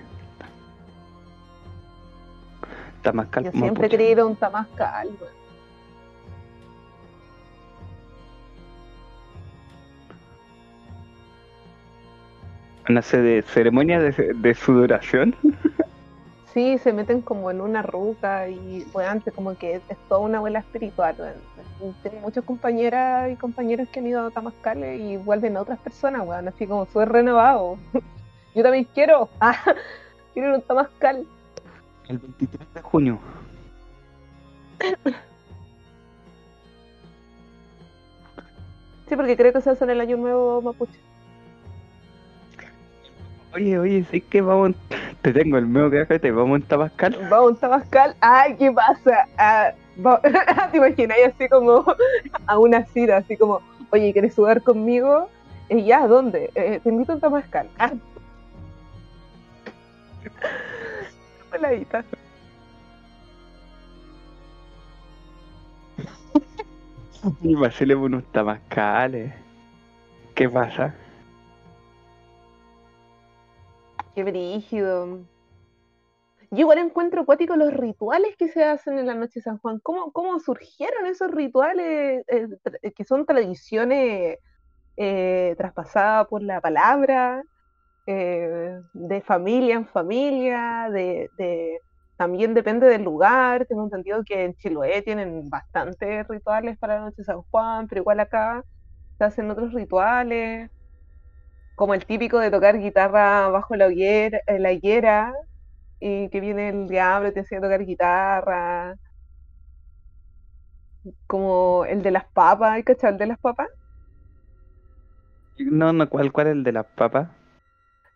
Tamascal. Yo siempre he querido un tamascal, Una de ceremonia de, de sudoración. Sí, se meten como en una ruca y pues antes como que es, toda una abuela espiritual. Tengo muchas compañeras y compañeros que han ido a Tamascales y vuelven a otras personas, weón, así como súper renovado. Yo también quiero, ah, quiero ir a un Tamascal. El 23 de junio. Sí, porque creo que se hace en el año nuevo mapuche. Oye, oye, sí que vamos, te tengo el medio que te vamos en Tabascal. Vamos en Tabascal, ay, ¿qué pasa? Ah, ¿Te imaginas así como a una cita, así como, oye, ¿quieres jugar conmigo? Y ya, ¿dónde? Eh, te invito a Tabascal. Ah. Peladita. Y unos tabascales. ¿Qué pasa? Qué brígido. Yo igual encuentro acuático los rituales que se hacen en la noche de San Juan. ¿Cómo, cómo surgieron esos rituales eh, eh, que son tradiciones eh, traspasadas por la palabra, de familia en familia, también depende del lugar. Tengo entendido que en Chiloé tienen bastantes rituales para la noche de San Juan, pero igual acá se hacen otros rituales como el típico de tocar guitarra bajo la hoguera, eh, la higuera y que viene el diablo y te enseña a tocar guitarra. Como el de las papas, ¿hay cachado el de las papas? No, no, ¿cuál, cuál es el de las papas?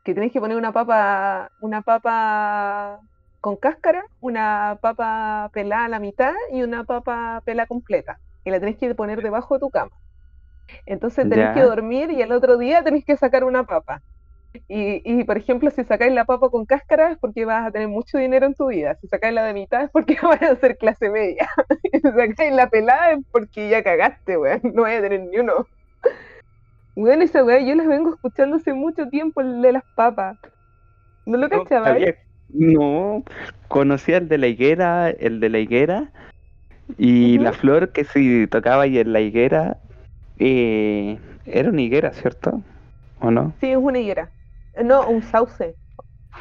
Que tienes que poner una papa, una papa con cáscara, una papa pelada a la mitad y una papa pelada completa. Y la tenés que poner debajo de tu cama. Entonces tenés que dormir y el otro día tenés que sacar una papa. Y, y, por ejemplo, si sacáis la papa con cáscara es porque vas a tener mucho dinero en tu vida. Si sacáis la de mitad es porque vas a ser clase media. si sacáis la pelada es porque ya cagaste, weón. No voy a tener ni uno. Weón, esa weá yo las vengo escuchando hace mucho tiempo, el de las papas. ¿No lo cachabas? No, conocía el de la higuera, el de la higuera, y la flor que si tocaba ahí en la higuera, eh, era una higuera, ¿cierto? ¿O no? Sí, es una higuera. No, un sauce.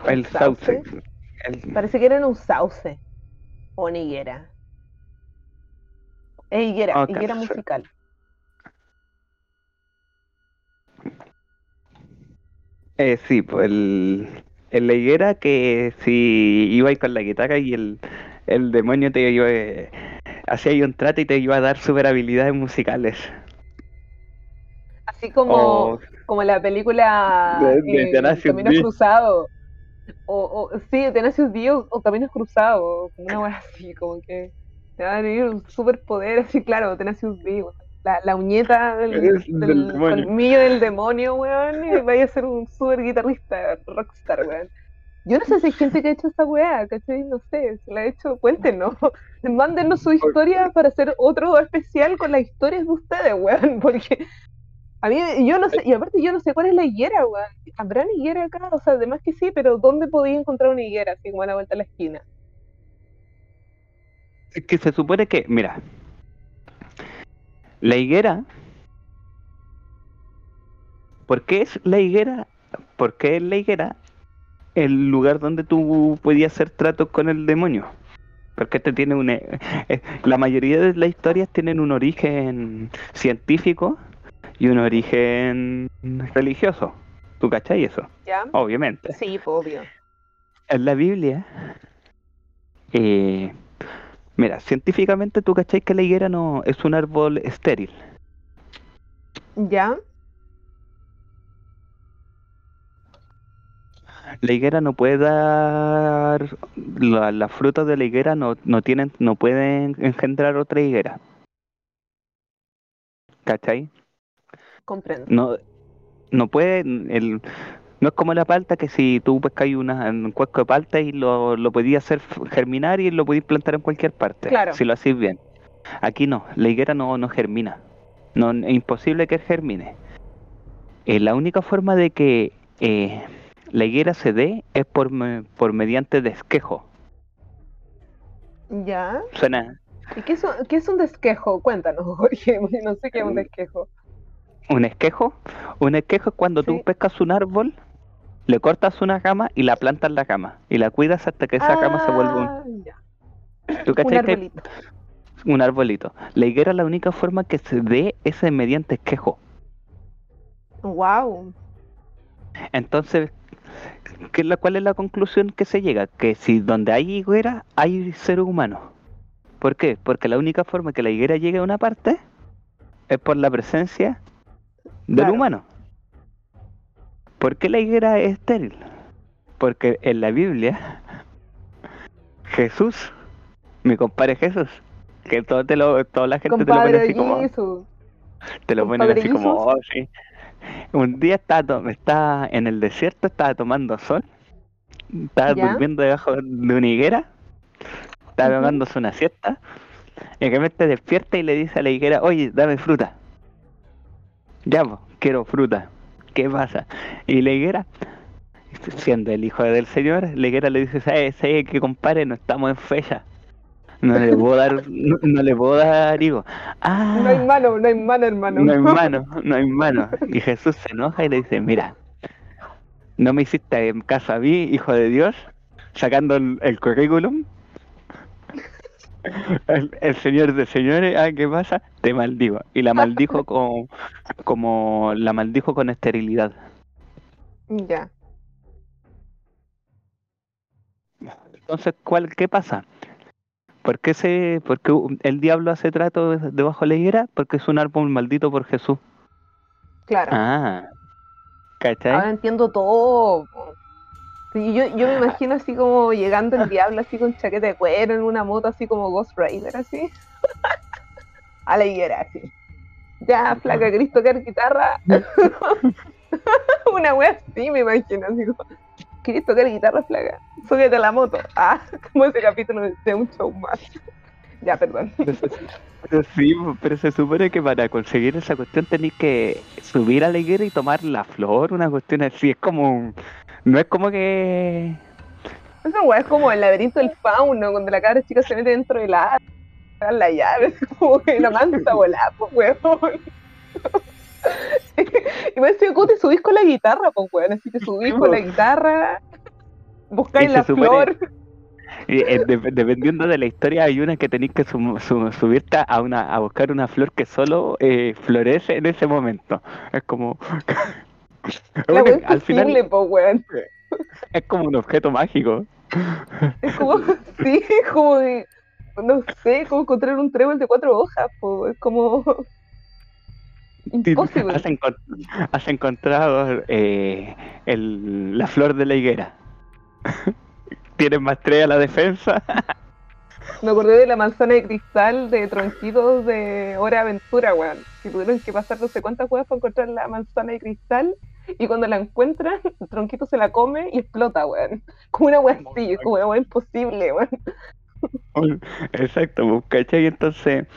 El sauce. Parece que era un sauce. O una higuera. Es higuera, higuera musical. Eh, sí, pues el, el la higuera que si ibais con la guitarra y el, el demonio te iba, eh, hacía un trato y te iba a dar super habilidades musicales. Así como, como la película de, eh, Caminos Cruzados. O, o, sí, Tenacious D o, o Caminos Cruzados, una cosa así, como que te va a venir un superpoder así, claro, Tenacious D, la, la uñeta del, del, colmillo del demonio, weón, y vaya a ser un super guitarrista, rockstar, weón. Yo no sé si hay gente que ha hecho esta weá, ¿cachai? No sé, si la ha hecho, cuéntenos. Mándenos su historia para hacer otro especial con las historias de ustedes, weón, porque a mí, yo no sé, y aparte yo no sé cuál es la higuera, weón. ¿Habrá una higuera acá? O sea, además que sí, pero ¿dónde podía encontrar una higuera así como a la vuelta de la esquina? Es que se supone que, mira, la higuera, ¿por qué es la higuera? ¿Por qué es la higuera el lugar donde tú podías hacer tratos con el demonio? Porque este tiene un... Eh, la mayoría de las historias tienen un origen científico y un origen religioso. ¿Tú cachai eso? ¿Ya? Obviamente. Sí, obvio. En la Biblia, eh, mira, científicamente tú cachai que la higuera no es un árbol estéril. ¿Ya? La higuera no puede dar, las frutas de la higuera no, no tienen, no pueden engendrar otra higuera. ¿Cachai? Comprendo. No, no puede, el, no es como la palta que si tú pescas una, un cuesco de palta y lo, lo podías hacer germinar y lo podías plantar en cualquier parte, claro. si lo hacéis bien. Aquí no, la higuera no, no germina. No, es imposible que germine. Eh, la única forma de que eh, la higuera se dé es por, por mediante desquejo. ¿Ya? Suena. ¿Y qué es, qué es un desquejo? Cuéntanos, Jorge, no sé qué es un desquejo. ¿Un esquejo? Un esquejo es cuando tú pescas un árbol, le cortas una rama y la plantas en la rama. Y la cuidas hasta que esa ah, rama se vuelva un... Ya. ¿Tú un arbolito. Un arbolito. La higuera la única forma que se dé es mediante esquejo. Wow. Entonces, ¿qué es la, ¿cuál es la conclusión que se llega? Que si donde hay higuera, hay ser humano. ¿Por qué? Porque la única forma que la higuera llegue a una parte es por la presencia del humano. ¿Por qué la higuera es estéril? Porque en la Biblia, Jesús, mi compadre Jesús, que todo te lo, toda la gente te lo pone así como. Te lo ponen así como, oh, sí. Un día estaba, estaba en el desierto, estaba tomando sol, estaba durmiendo debajo de una higuera, estaba tomándose una siesta, y que me despierta y le dice a la higuera, oye, dame fruta. Ya, quiero fruta. ¿Qué pasa? Y la higuera, siendo el hijo del Señor, la higuera le dice, ¿sabes, ¿sabes que compadre? No estamos en fecha. No le puedo dar, no, le puedo dar higo. Ah, no hay mano, no hay mano, hermano. No hay mano, no hay mano. Y Jesús se enoja y le dice, mira, no me hiciste caso a mí, hijo de Dios, sacando el currículum, el, señor de señores, ah, ¿qué pasa? Te maldigo. Y la maldijo con, como la maldijo con esterilidad. Ya. Entonces, ¿cuál, ¿qué pasa? ¿Por qué, se, por el diablo hace trato debajo de la higuera? Porque es un árbol maldito por Jesús. Claro. Ah, ¿cachai? Ahora entiendo todo yo, yo me imagino así como llegando el diablo así con chaqueta de cuero en una moto así como Ghost Rider así. a la higuera así. Ya, flaca, Cristo tocar guitarra. Una wea así, me imagino. Así como, ¿quieres tocar guitarra flaca? Súbete a la moto. Ah, como ese capítulo de un show más. Ya, perdón. Sí, pero se supone que para conseguir esa cuestión tenéis que subir a la higuera y tomar la flor, una cuestión así. Es como. No es como que. Esa weá es como el laberinto del fauno, cuando la cara chica se mete dentro de la la llave, es como que la manda a volar, pues weón. y me decía, ¿cómo te subís con la guitarra, pues weón? Así que subís con la guitarra, buscáis la flor. Eh, dependiendo de la historia, hay una que tenéis que subirte a una a buscar una flor que solo eh, florece en ese momento. Es como. al final, es como un objeto mágico. Es como, sí, es como no sé, como encontrar un trébol de cuatro hojas, es como imposible. Has, encontrado eh, la flor de la higuera. Tienes más tres a la defensa. Me acordé de la manzana de cristal de tronquitos de Hora Aventura, weón. Si tuvieron que pasar no sé cuántas weas para encontrar la manzana de cristal y cuando la encuentran, el tronquito se la come y explota, weón. Como una wea así, como una wea imposible, weón. Exacto, pues, ¿cachai? Entonces,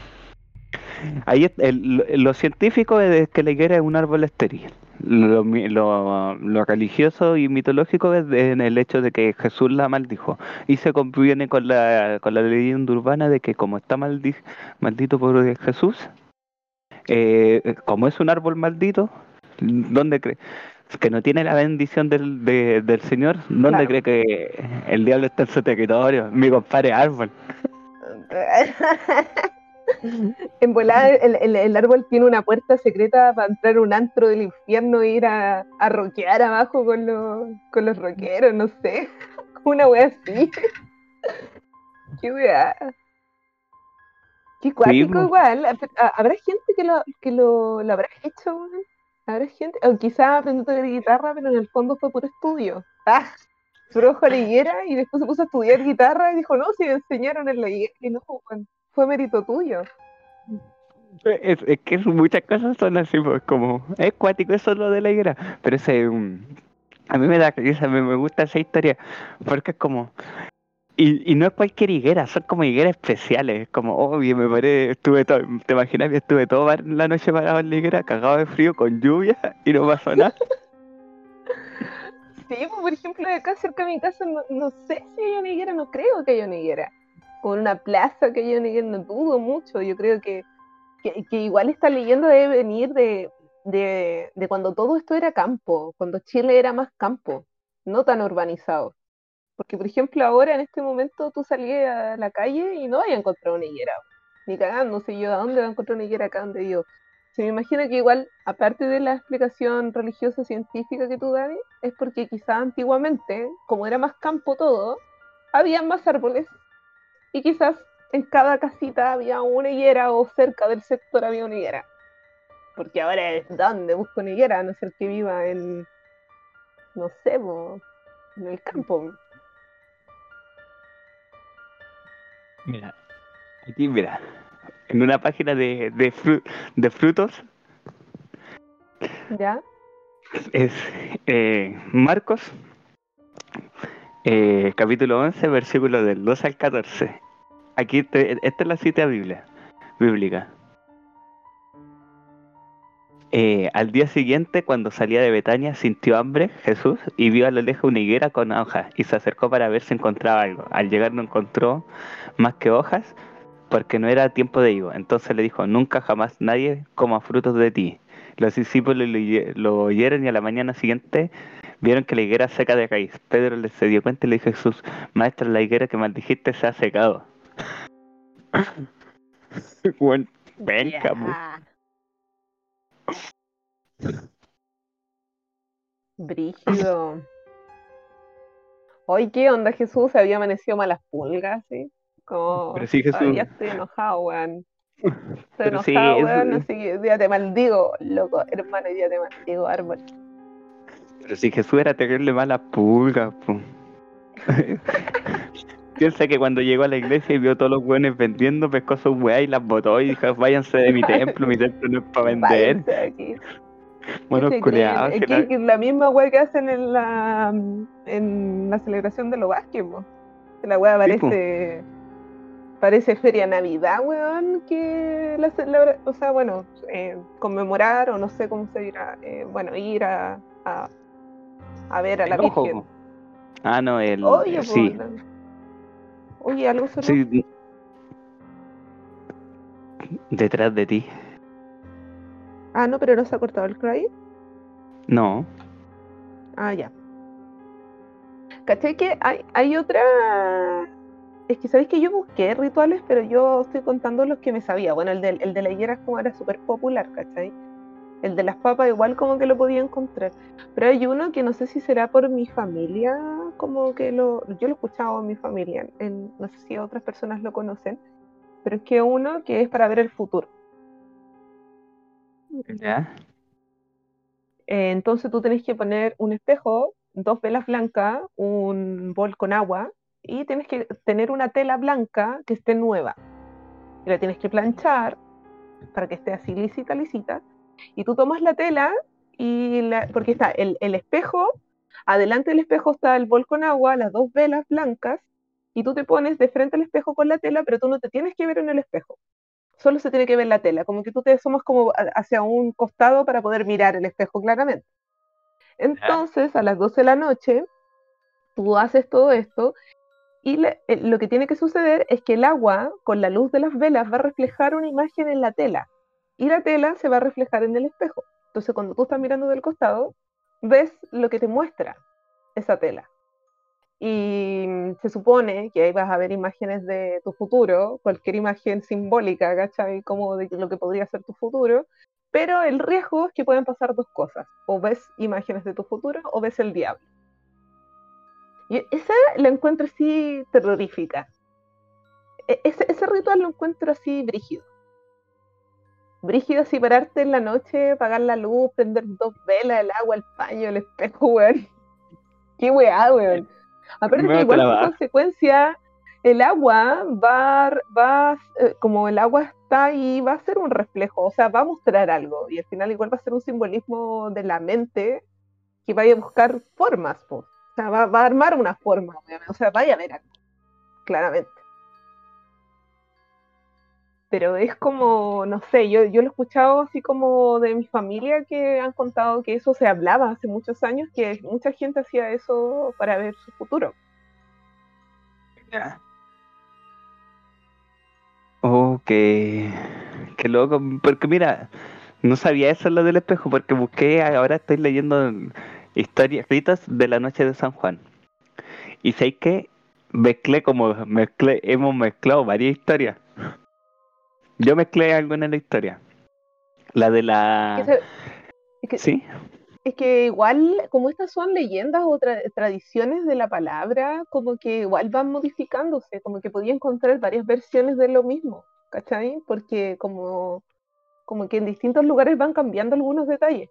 ahí el, lo científico es que la higuera es un árbol estéril. Lo, lo, religioso y mitológico es en el hecho de que Jesús la maldijo y se conviene con la, con la leyenda urbana de que como está maldito por Jesús, eh, como es un árbol maldito, ¿dónde cree? que no tiene la bendición del, del Señor, ¿dónde cree que el diablo está en su territorio? Mi compadre árbol. en volada el, el, árbol tiene una puerta secreta para entrar a un antro del infierno e ir a, a rockear abajo con los, con los rockeros, no sé. Una wea así. Qué wea. Qué cuático igual. ¿Habrá gente que lo, que lo, lo habrá hecho? Habrá gente, o quizás aprendió a tocar guitarra, pero en el fondo fue por estudio. ¡Ah! Su a la higuera y después se puso a estudiar guitarra y dijo, no, si me enseñaron en la higuera. Y no, fue mérito tuyo. Es, que muchas cosas son así, pues como, es cuático eso lo de la higuera, pero ese, a mí me da risa, me, me gusta esa historia, porque es como, y, y no es cualquier higuera, son como higueras especiales. Como, obvio, me paré, estuve todo, te imaginas que estuve toda la noche parado en la higuera, cagado de frío, con lluvia, y no pasó nada. Sí, por ejemplo, acá cerca de mi casa, no, sé si hay una higuera, no creo que haya una higuera. Con una plaza que una higuera, no dudo mucho. Yo creo que, que, igual esta leyenda debe venir de, de, de cuando todo esto era campo, cuando Chile era más campo, no tan urbanizado. Porque, por ejemplo, ahora en este momento tú salías a la calle y no vas a encontrar una higuera. Ni cagando, sé yo, ¿a dónde va a encontrar una higuera acá donde yo? Se me imagina que igual, aparte de la explicación religiosa científica que tú das, es porque quizás antiguamente, como era más campo todo, había más árboles y quizás en cada casita había una higuera o cerca del sector había una higuera. Porque ahora es donde busco una higuera, a no ser que viva en, no sé, en el campo. Mira, aquí mira, en una página de, de, frutos. ¿Ya? Es eh, Marcos, eh, capítulo 11, versículo del 12 al 14. Aquí, esta es la cita biblia, bíblica. Eh, al día siguiente, cuando salía de Betania, sintió hambre Jesús y vio a lo lejos una higuera con hojas y se acercó para ver si encontraba algo. Al llegar no encontró más que hojas porque no era tiempo de higo. Entonces le dijo, nunca jamás nadie coma frutos de ti. Los discípulos lo, oyeron y a la mañana siguiente vieron que la higuera seca de raíz. Pedro les se dio cuenta y le dijo a Jesús, maestro, la higuera que maldijiste se ha secado. bueno, venga, Brígido. Hoy, ¿qué onda Jesús? Se había amanecido malas pulgas, ¿sí? Como, Pero sí, Jesús. Ya estoy enojado, weón. Estoy enojado, weón, así que día te maldigo, loco, hermano, día te maldigo, árbol. Pero si Jesús era terrible malas pulgas, pues. Piensa que cuando llegó a la iglesia y vio todos los weones vendiendo, pescó sus weas y las botó y dijo, váyanse de mi templo, mi templo no es para vender. Bueno, culeados, que Es que- la- la misma weá que hacen en la en la celebración de los po. Que La Sí, po. parece parece feria navidad, weón, que la celebra, o sea, bueno, eh, conmemorar o no sé cómo se dirá, eh, bueno, ir a, a, a ver a la ojo, Virgen. Ah, no, el. Oye, po, sí. Oye, algo sonó. Sí. Detrás de ti. Ah, no, pero no se ha cortado el cry. No. Ah, ya. ¿Cachai que hay, hay otra? Es que sabéis que yo busqué rituales, pero yo estoy contando los que me sabía. Bueno, el de, el de la higuera es como era súper popular, ¿cachai? El de las papas igual como que lo podía encontrar. Pero hay uno que no sé si será por mi familia, como que lo... Yo lo he escuchado en mi familia, en- no sé si otras personas lo conocen, pero es que uno que es para ver el futuro. Ya. Eh, entonces tú tenés que poner un espejo, dos velas blancas, un bol con agua y tienes que tener una tela blanca que esté nueva. Y la tienes que planchar para que esté así lisita, lisita. Y tú tomas la tela y la, porque está el, el espejo, adelante del espejo está el bol con agua, las dos velas blancas, y tú te pones de frente al espejo con la tela, pero tú no te tienes que ver en el espejo. Solo se tiene que ver la tela, como que tú te asomas como hacia un costado para poder mirar el espejo claramente. Entonces, a las 12 de la noche, tú haces todo esto y le- eh, lo que tiene que suceder es que el agua, con la luz de las velas, va a reflejar una imagen en la tela y la tela se va a reflejar en el espejo. Entonces, cuando tú estás mirando del costado, ves lo que te muestra esa tela. Y mm, se supone que ahí vas a ver imágenes de tu futuro, cualquier imagen simbólica, ¿cachai? Como de lo que podría ser tu futuro. Pero el riesgo es que pueden pasar dos cosas. O ves imágenes de tu futuro o ves el diablo. Y esa la encuentro así terrorífica. E- Ese, ese ritual lo encuentro así brígido. Brígido así pararte en la noche, apagar la luz, prender dos velas, el agua, el paño, el espejo, weón. Qué weá, weón. Aparte Me que igual por consecuencia el agua va, va eh, como el agua está ahí, va a ser un reflejo, o sea, va a mostrar algo y al final igual va a ser un simbolismo de la mente que vaya a buscar formas, po. o sea, va, va a armar una forma, obviamente, o sea, vaya a ver algo, claramente. Pero es como, no sé, yo, yo lo he escuchado así como de mi familia que han contado que eso se hablaba hace muchos años, que mucha gente hacía eso para ver su futuro. Ya. Oh, qué, qué loco. Porque mira, no sabía eso lo del espejo, porque busqué, ahora estoy leyendo historias, ritos de la noche de San Juan. Y sé que mezclé como mezclé, hemos mezclado varias historias. Yo mezclé alguna en la historia. La de la. Es que se- es que- Sí, Es que igual, como estas son leyendas o tra- tradiciones de la palabra, como que igual van modificándose, como que podía encontrar varias versiones de lo mismo, ¿cachai? Porque como, como que en distintos lugares van cambiando algunos detalles.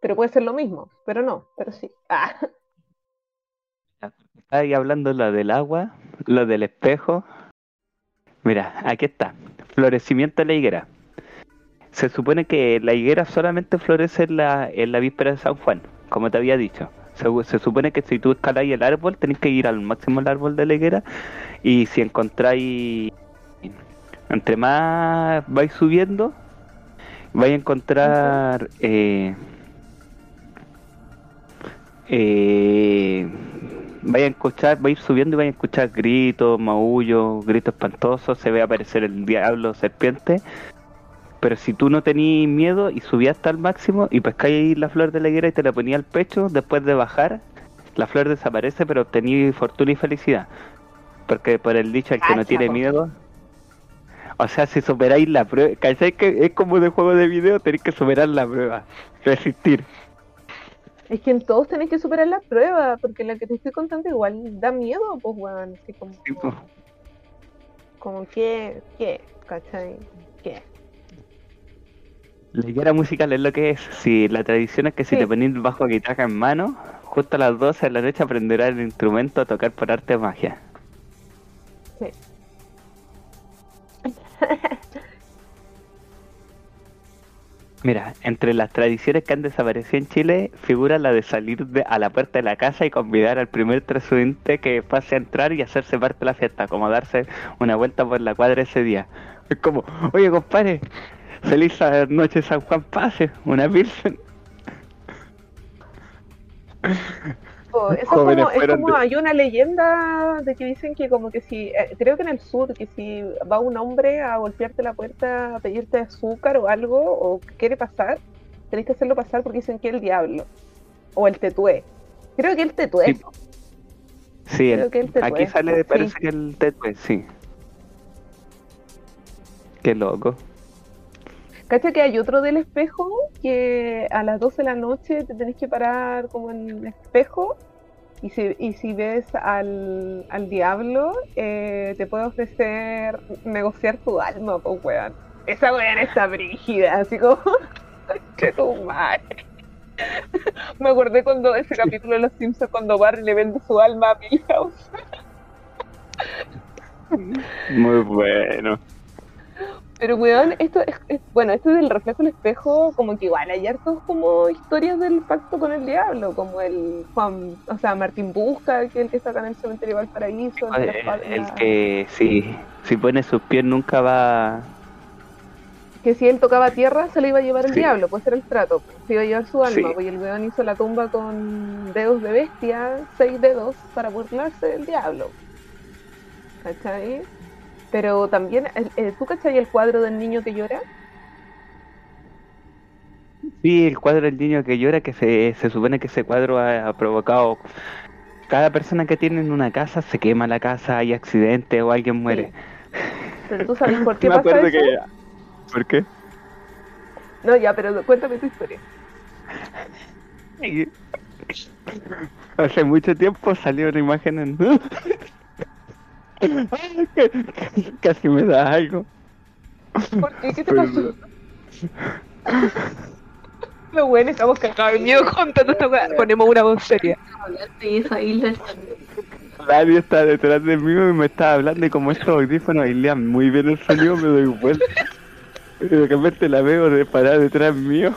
Pero puede ser lo mismo, pero no, pero sí. Ah, ahí hablando lo del agua, lo del espejo. Mira, aquí está. Florecimiento de la higuera. Se supone que la higuera solamente florece en la, en la víspera de San Juan, como te había dicho. Se, supone que si tú escaláis el árbol, tenés que ir al máximo del árbol de la higuera. Y si encontráis. Entre más vais subiendo, vais a encontrar. Eh, eh, vaya a escuchar, va a ir subiendo y vaya a escuchar gritos, maullos, gritos espantosos, se ve aparecer el diablo, serpiente. Pero si tú no tenías miedo y subías hasta el máximo y pescáis la flor de la higuera y te la ponías al pecho, después de bajar, la flor desaparece, pero obtenías fortuna y felicidad. Porque por el dicho, el que no Cacha, tiene miedo. O sea, si superáis la prueba, ¿cachai? Que es como de juego de video, tenéis que superar la prueba, resistir. Es que en todos tenés que superar la prueba, porque la que te estoy contando igual da miedo, pues, weón. Así como, Sí, po. como que, ¿qué? ¿Cachai? ¿Qué? La higuera musical es lo que es. Si la tradición es que si Sí. te pones bajo guitarra en mano, justo a las 12 de la noche aprenderás el instrumento a tocar por arte de magia. Sí. Mira, entre las tradiciones que han desaparecido en Chile figura la de salir de- a la puerta de la casa y convidar al primer transeúnte que pase a entrar y hacerse parte de la fiesta, como darse una vuelta por la cuadra ese día. Es como, oye compadre, feliz noche San Juan Pase, una pilsen. Eso es como, es como hay una leyenda de que dicen que como que si, eh, creo que en el sur, que si va un hombre a golpearte la puerta a pedirte azúcar o algo, o quiere pasar, tenés que hacerlo pasar porque dicen que es el diablo, o el tetué. Creo que el tetué. Sí. Sí, el- Creo que el tetué. aquí sale, Sí. parece que el tetué, sí. Qué loco. ¿Cacha que hay otro del espejo? Que a las 12 de la noche te tenés que parar como en el espejo y si, y si ves al, al diablo, eh, te puede ofrecer negociar tu alma, pues weón. Esa weón está brígida, así como... que tu madre. Me acordé cuando ese capítulo de Los Simpsons cuando Barry le vende su alma a Milhouse. Muy bueno. Pero weón, esto es, es- bueno, esto del reflejo del espejo, como que igual hay hartos como historias del pacto con el diablo, como el Juan, o sea, Martín Busca, que es el que está acá en el cementerio de Valparaíso, el, las El, que sí, si pone sus pies nunca va. que si él tocaba tierra se le iba a llevar el Sí. diablo, puede ser el trato, pues, se iba a llevar su alma, Sí. pues y el weón hizo la tumba con dedos de bestia, seis dedos, para burlarse del diablo. ¿Cachai? Pero también, el- ¿tú cachai el cuadro del niño que llora? Sí, el cuadro del niño que llora, que se, se supone que ese cuadro ha, ha provocado. Cada persona que tiene en una casa se quema la casa, hay accidentes o alguien muere. Pero tú sabes por qué Me pasa acuerdo eso? que. ¿Por qué? No, ya, pero cuéntame tu historia. Hace mucho tiempo salió una imagen en. Casi me da algo. ¿Por qué? ¿Qué te pasó? Lo bueno, estamos cagados de miedo contando esta weá. Ponemos una voz seria. Nadie está detrás de mí y me está hablando y como estos audífonos aislan muy bien el sonido me doy vuelta. Y de repente la veo de parada detrás mío.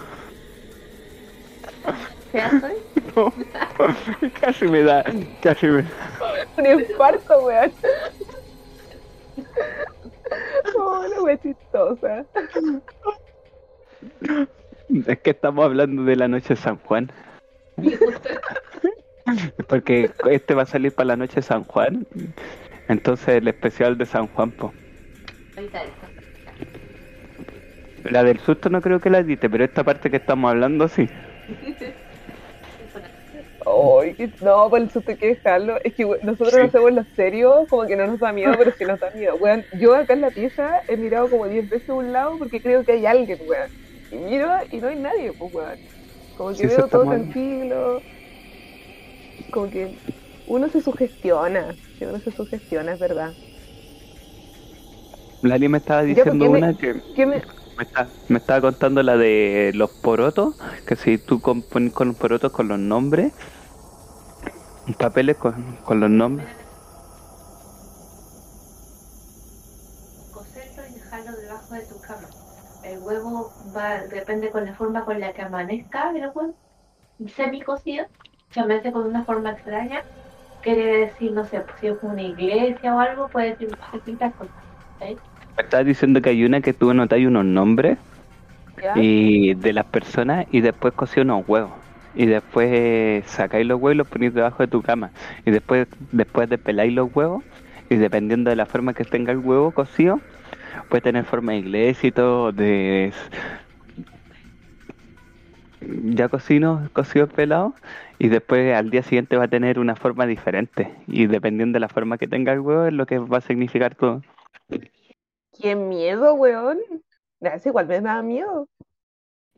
¿Qué haces? No, casi me da, casi me Un infarto, weón. Oh, la wea chistosa. Es que estamos hablando de la noche de San Juan. Porque este va a salir para la noche de San Juan. Entonces el especial de San Juan, po. Ahorita esto. La del susto no creo que la edite, pero esta parte que estamos hablando sí. Ay, que- no, por el susto hay que dejarlo. Es que we- nosotros Sí. lo hacemos en lo serio, como que no nos da miedo, pero sí nos da miedo. Weón, yo acá en la pieza he mirado como 10 veces a un lado porque creo que hay alguien, weón. Y miro y no hay nadie, pues, weón. Como que Sí, veo todo tranquilo. Como que uno se sugestiona. Que uno se sugestiona, es verdad. Lali me estaba Ya, diciendo me- una que ¿Qué me, me, está- me estaba contando la de los porotos, que si tú compones con los porotos con los nombres, papeles con, con los nombres. Coserlo y dejarlo debajo de tu cama. El huevo va, depende con la forma con la que amanezca el huevo, semi cocido, si amanece con una forma extraña, quiere decir, no sé, pues, si es una iglesia o algo, puede decir distintas cosas. ¿sí? Me estabas diciendo que hay una que tú anotáis unos nombres ya? y de las personas y después cocís unos huevos. Y después sacáis los huevos y los ponéis debajo de tu cama. Y después, después de peláis los huevos, y dependiendo de la forma que tenga el huevo cocido, puede tener forma de iglesia y todo, de ya cocino, cocido pelado, y después al día siguiente va a tener una forma diferente. Y dependiendo de la forma que tenga el huevo, es lo que va a significar todo. Qué miedo, weón. Es igual me da miedo.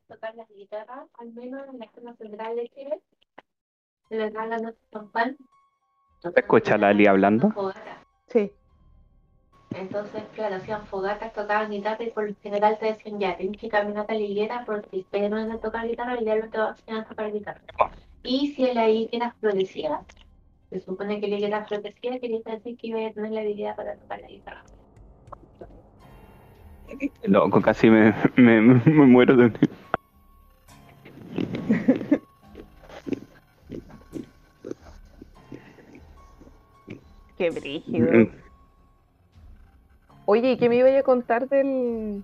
Tocar las guitarras, al menos en la zona central de Chile, se les da la noche San Juan. ¿Te escucha Lali hablando? Fogata. Sí. Entonces, claro, hacían fogatas, tocaban guitarra y por lo general te decían ya, tienes que caminar a la higuera porque si no es de tocar guitarra, el diablo te va a enseñar a tocar guitarra. Y si la higuera florecía, se supone que la higuera florecía, quería decir que iba a tener la habilidad para tocar la guitarra. Loco, casi me, me, me muero de. Qué brígido. Mm. Oye, ¿y qué me iba a contar del.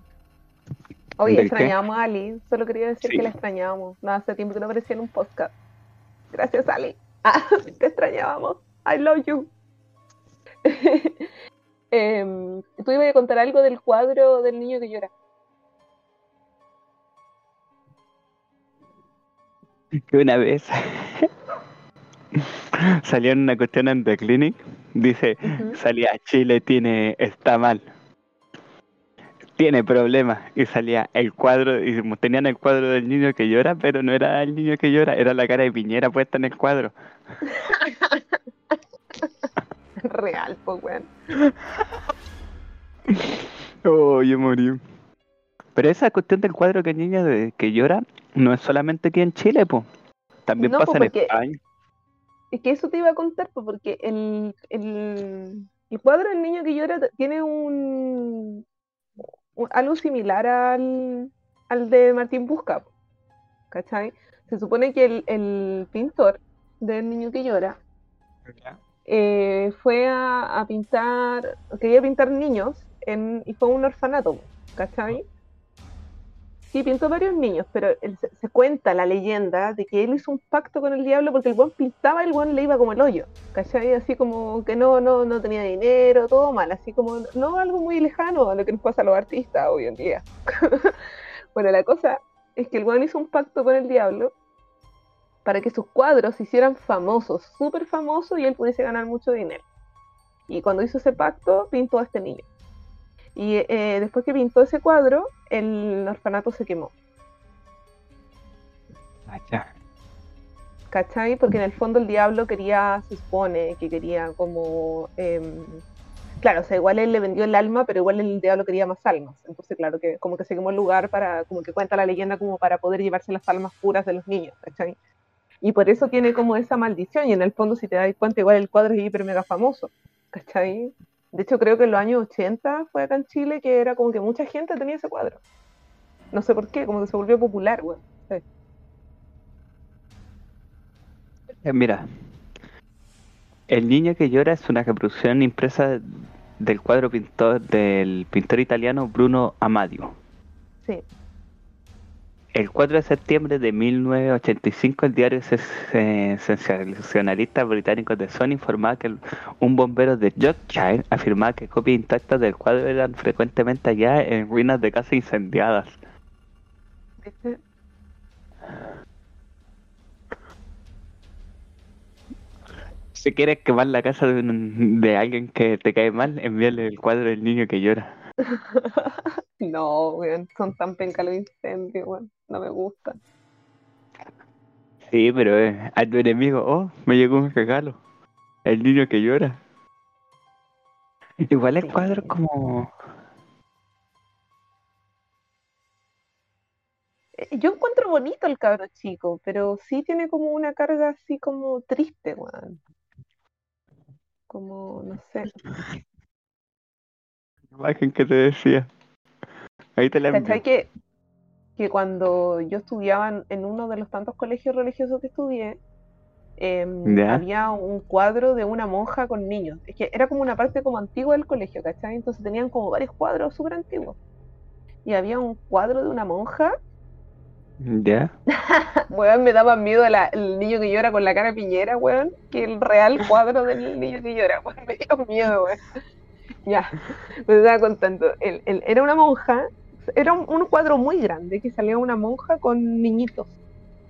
Oye, ¿Del qué? extrañábamos a Ali. Solo quería decir Sí. que la extrañábamos. No, hace tiempo que no aparecía en un podcast. Gracias, Ali. Ah, te extrañábamos. I love you. Em, Tú ibas a contar algo del cuadro del niño que llora. Que una vez salió en una cuestión en The Clinic, dice, Ujú. salía Chile tiene, está mal, tiene problemas, y salía el cuadro, y tenían el cuadro del niño que llora, pero no era el niño que llora, era la cara de Piñera puesta en el cuadro. Real, pues, weón. Oh, yo morí. Pero esa cuestión del cuadro que el niño de- que llora, no es solamente aquí en Chile, pues. También No, po, pasa en España. Es que eso te iba a contar, pues, porque el, el, el cuadro del niño que llora tiene un, un- algo similar al, al de Martín Busca, po, ¿cachai? Se supone que el, el pintor del niño que llora eh, fue a, a pintar, quería pintar niños en, y fue a un orfanato, ¿cachai? Sí, pintó varios niños, pero se cuenta la leyenda de que él hizo un pacto con el diablo porque el buen pintaba y el buen le iba como el hoyo, ¿cachai? Así como que no, no, no tenía dinero, todo mal, así como no algo muy lejano a lo que nos pasa a los artistas hoy en día. bueno, la cosa es que el buen hizo un pacto con el diablo para que sus cuadros se hicieran famosos, súper famosos, y él pudiese ganar mucho dinero. Y cuando hizo ese pacto, pintó a este niño. Y eh, después que pintó ese cuadro, el orfanato se quemó. Ya. ¿Cachai? Porque en el fondo el diablo quería, se supone, que quería como... em, claro, o sea, igual él le vendió el alma, pero igual el diablo quería más almas. Entonces, claro, que como que se quemó el lugar para, como que cuenta la leyenda como para poder llevarse las almas puras de los niños, ¿cachai? Y por eso tiene como esa maldición, y en el fondo, si te das cuenta, igual el cuadro es hiper mega famoso, ¿cachai? De hecho, creo que en los años 80 fue acá en Chile que era como que mucha gente tenía ese cuadro. No sé por qué, como que se volvió popular, güey. Eh, Mira, El niño que llora es una reproducción impresa del cuadro pintor del pintor italiano Bruno Amadio. Sí. El 4 de septiembre de 1985, el diario sensacionalista británico The Sun informaba que un bombero de Yorkshire afirmaba que copias intactas del cuadro eran frecuentemente halladas en ruinas de casas incendiadas. ¿Viste? Si quieres quemar la casa de, un- de alguien que te cae mal, envíale el cuadro del niño que llora. No, weón, son tan penca los incendios, weón. No me gustan. Sí, pero eh, a tu enemigo, oh, me llegó un regalo. El niño que llora. Igual el cuadro es como... Eh, Yo encuentro bonito el cabro chico, pero sí tiene como una carga así como triste, weón. Como, no sé. Imagen que te decía. Ahí te la ¿Cachai envío. que, que cuando yo estudiaba en, uno de los tantos colegios religiosos que estudié, em, había un cuadro de una monja con niños. Es que era como una parte como antigua del colegio, ¿cachai? Entonces tenían como varios cuadros súper antiguos. Y había un cuadro de una monja. ¿Ya? Weón, me daba miedo la- el niño que llora con la cara piñera, weón, que el real cuadro del niño que llora, weón. Me dio miedo, weón. Ya, me estaba contando. El- era una monja, era un, un cuadro muy grande que salía una monja con niñitos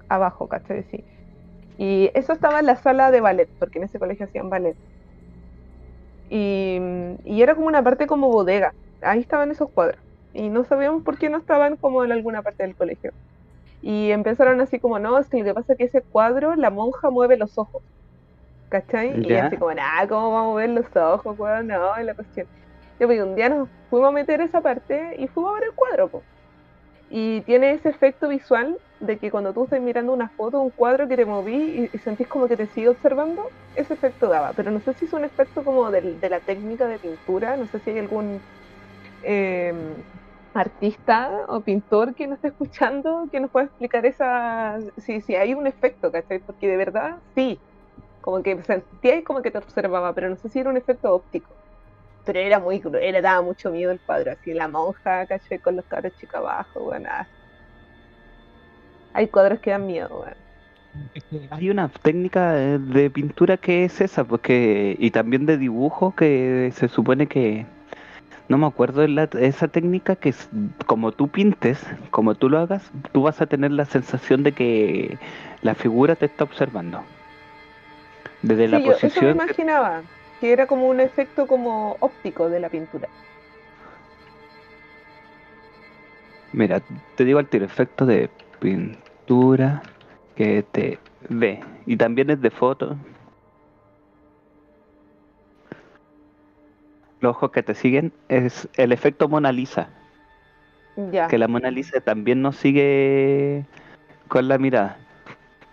abajo, ¿cachai? Sí. Y eso estaba en la sala de ballet, porque en ese colegio hacían ballet. Y, y era como una parte como bodega. Ahí estaban esos cuadros. Y no sabíamos por qué no estaban como en alguna parte del colegio. Y empezaron así como, no, es que lo que pasa es que ese cuadro, la monja mueve los ojos. ¿Cachai? Y Ya. así como, nada, ¿cómo va a mover los ojos, weón? No, es la cuestión. Yo, pues, un día nos fuimos a meter esa parte y fuimos a ver el cuadro, po. Y tiene ese efecto visual de que cuando tú estás mirando una foto, un cuadro que te moví y, y sentís como que te sigue observando, ese efecto daba. Pero no sé si es un efecto como del- de, la técnica de pintura, no sé si hay algún... em, artista o pintor que nos esté escuchando que nos pueda explicar esa si, si hay un efecto, ¿cachai? Porque de verdad sí, como que sentía como que te observaba, pero no sé si era un efecto óptico. Pero era muy cruel, daba mucho miedo el cuadro, así la monja, ¿cachai? Con los cabros chicos abajo, bueno, Hay cuadros que dan miedo, bueno. Hay una técnica de pintura que es esa, porque y también de dibujo que se supone que no me acuerdo de la, esa técnica que es, como tú pintes, como tú lo hagas, tú vas a tener la sensación de que la figura te está observando. Desde la posición. Eso me imaginaba, que era como un efecto como óptico de la pintura. Mira, te digo al tiro, efecto de pintura que te ve. Y también es de foto. Los ojos que te siguen es el efecto Mona Lisa. Ya. Que la Mona Lisa también nos sigue con la mirada.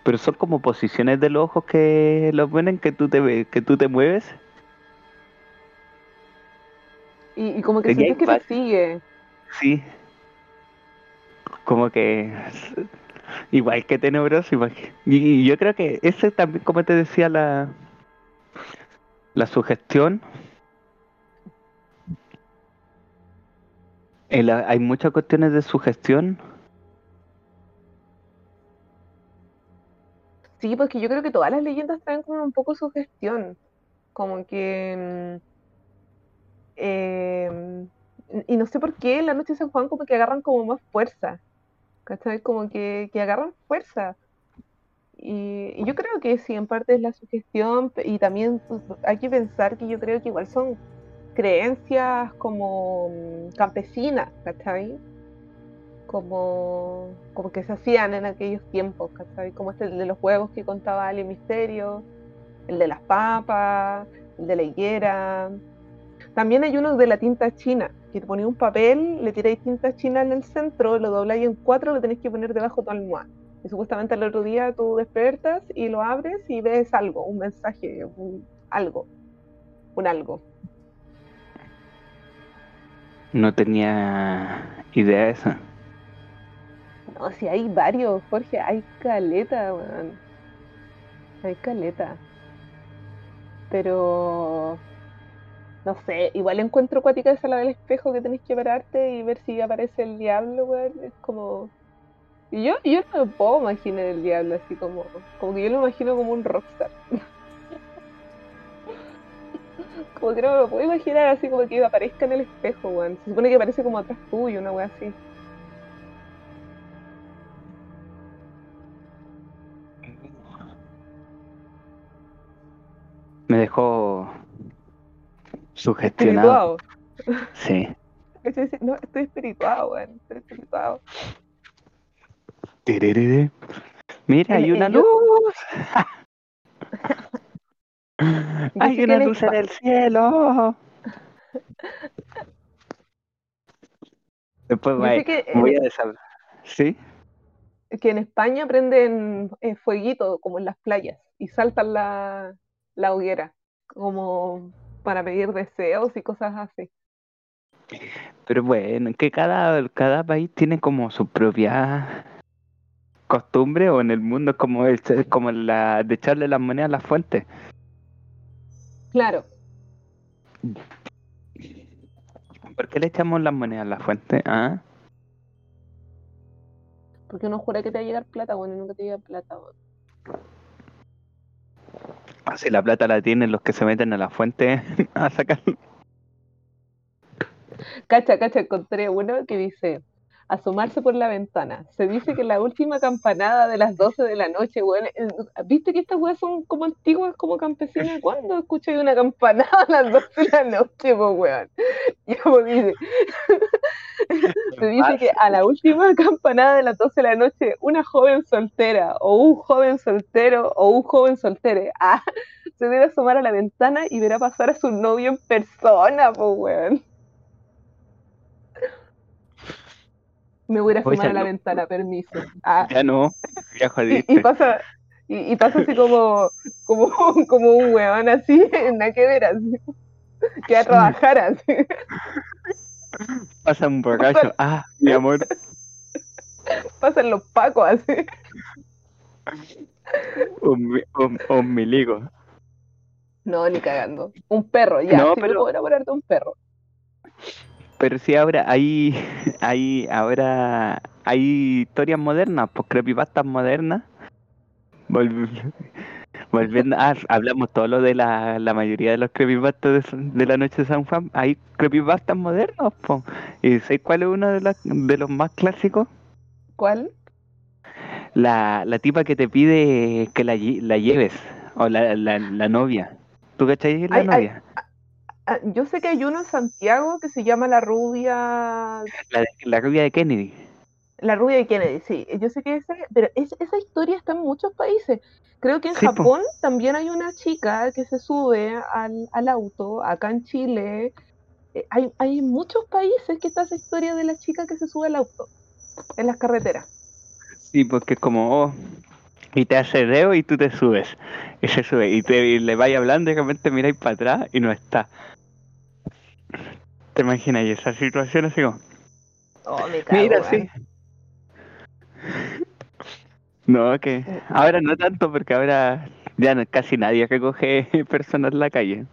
Pero son como posiciones de los ojos que los ven que tú te que tú te mueves. Y, como que sientes que te sigue. Sí. Como que igual que tenebroso. Y yo creo que ese también, como te decía, la, la sugestión. hay muchas cuestiones de sugestión. Sí, porque yo creo que todas las leyendas traen como un poco sugestión. Como que. Em, y no sé por qué en la noche de San Juan como que agarran como más fuerza. ¿cachai? Como que, que agarran fuerza. Y, yo creo que sí, en parte es la sugestión y también pues, hay que pensar que yo creo que igual son creencias como mm, campesinas, ¿cachai? Como, como que se hacían en aquellos tiempos, ¿cachai? Como este de los huevos que contaba Ali Misterio, el de las papas, el de la higuera. También hay uno de la tinta china, que te ponía un papel, le tiráis tinta china en el centro, lo dobláis en cuatro, lo tenéis que poner debajo de tu almohada. Y supuestamente al otro día tú despiertas y lo abres y ves algo, un mensaje, un algo, un algo. No tenía idea de eso. No, si hay varios, Jorge, hay caleta, man. Hay caleta. Pero no sé, igual encuentro cuática esa la del espejo que tenés que pararte y ver si aparece el diablo, weón. Es como. Y yo, yo no me puedo imaginar el diablo así como. Como que yo lo imagino como un rockstar. como que no me lo puedo imaginar así como que aparezca en el espejo, weón. Se supone que aparece como atrás tuyo, una weá así. Me dejó Sugestionado. Sí. No, estoy espirituado, weón. Estoy espirituado. Mira, hay una luz. hay una luz en el cielo. Después voy, voy a deshacer. ¿Sí? Que en España prenden eh, fueguito como en las playas y saltan la, la hoguera como para pedir deseos y cosas así. Pero bueno, que cada, cada país tiene como su propia costumbre o en el mundo es como, el, como la de echarle las monedas a la fuente. Claro. ¿Por qué le echamos las monedas a la fuente? ¿Ah? Porque uno jura que te va a llegar plata, bueno, nunca te llega plata. Así la plata la tienen los que se meten a la fuente a sacar. Cacha, cacha, encontré uno que dice, asomarse por la ventana. Se dice que la última campanada de las 12 de la noche, weón, ¿viste que estas weas son como antiguas, como campesinas? ¿Cuándo escuché una campanada a las 12 de la noche, weón? Y como dice, se dice que a la última campanada de las 12 de la noche, una joven soltera, o un joven soltero, o un joven soltere, ah, se debe asomar a la ventana y verá pasar a su novio en persona, pues, weón. Me voy a asomar a la ventana, permiso. Ah. Ya no, ya jodiste. Y, pasa, y, pasa así como, como, como un weón así, en la que ver así. Que a trabajar así. Pasa un borracho. Ah, mi amor. Pasan los pacos así. Un, un, un milico. No, ni cagando. Un perro, ya. No, me pero- puedo enamorar de un perro. Pero sí, ahora hay, hay, ahora hay historias modernas, pues creepypastas modernas. Volv- Volviendo, ah, hablamos todo lo de la, la mayoría de los creepypastas de, de la noche de San Juan. Hay creepypastas modernos, pues. ¿Y sabes cuál es uno de, de los más clásicos? ¿Cuál? La, la tipa que te pide que la, la lleves, o la, la, la novia. ¿Tú cachai la Ay, novia? Yo sé que hay uno en Santiago que se llama La Rubia. La, de- la rubia de Kennedy. La Rubia de Kennedy, sí. Yo sé que ese. Pero es- esa historia está en muchos países. Creo que en Sí, po. Japón también hay una chica que se sube al, al auto. Acá en Chile. eh, Hay, hay muchos países que está esa historia de la chica que se sube al auto en las carreteras. Sí, porque es como, oh, y te hace dedo y tú te subes. Y se sube, y, te, y le vais hablando y de repente miráis para atrás y no está. ¿Te imaginas? Esa situación así como, Oh, me cago, mira, weón. sí. No, que ahora no tanto porque ahora ya no- casi nadie recoge personas en la calle.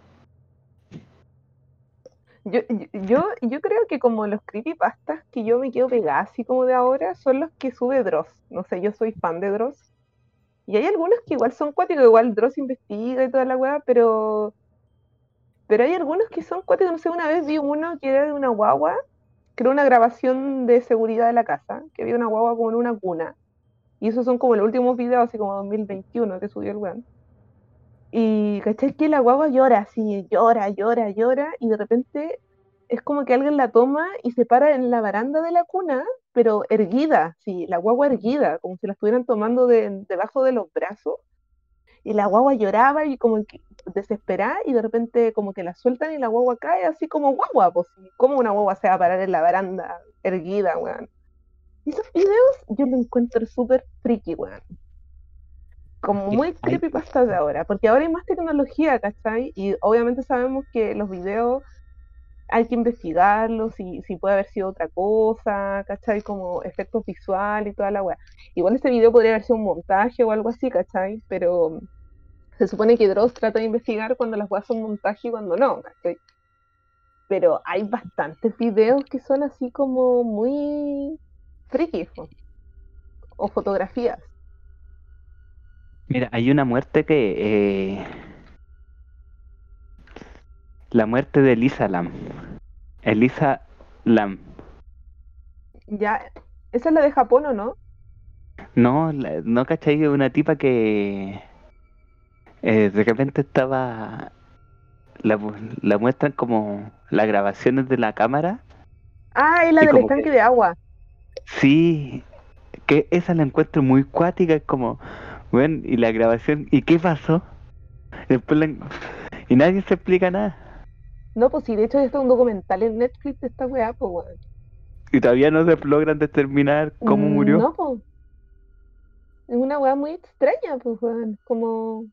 Yo, yo- yo, yo creo que como los creepypastas que yo me quedo pegada así como de ahora son los que sube Dross. No sé, yo soy fan de Dross. Y hay algunos que igual son cuáticos, igual Dross investiga y toda la weá, pero. Pero hay algunos que son cuáticos. No sé, una vez vi uno que era de una guagua, que era una grabación de seguridad de la casa, que había una guagua como en una cuna. Y esos son como los últimos videos, así como 2021 que subió el weón. Y ¿cachai? Que la guagua llora así, llora, llora, llora, y de repente es como que alguien la toma y se para en la baranda de la cuna, pero erguida, sí, la guagua erguida, como si la estuvieran tomando de, debajo de los brazos. Y la guagua lloraba y como que desesperada, y de repente como que la sueltan y la guagua cae así como guagua, pues, ¿cómo una guagua se va a parar en la baranda erguida, weón? Y esos videos yo los encuentro súper friki, weón como muy creepypasta de ahora, porque ahora hay más tecnología, ¿cachai? Y obviamente sabemos que los videos hay que investigarlos, si, si puede haber sido otra cosa, ¿cachai? Como efectos visuales y toda la weá. Igual este video podría haber sido un montaje o algo así, ¿cachai? Pero se supone que Dross trata de investigar cuando las weas son montaje y cuando no, ¿cachai? Pero hay bastantes videos que son así como muy frikis, o fotografías. Mira, hay una muerte que... eh, la muerte de Elisa Lam. Elisa Lam. Ya, esa es la de Japón, ¿o no? No, la- no cachai una tipa que eh, de repente estaba la, la muestran como las grabaciones de la cámara. Ah, es la del estanque que- de agua. Sí, que esa la encuentro muy cuática, es como, bueno, y la grabación, ¿y qué pasó? Después la y nadie se explica nada. No, pues sí, de hecho esto es un documental en Netflix de esta weá, pues weón. Y todavía no se logran determinar cómo Mm, murió. No, pues. Es una weá muy extraña, pues weón. Como.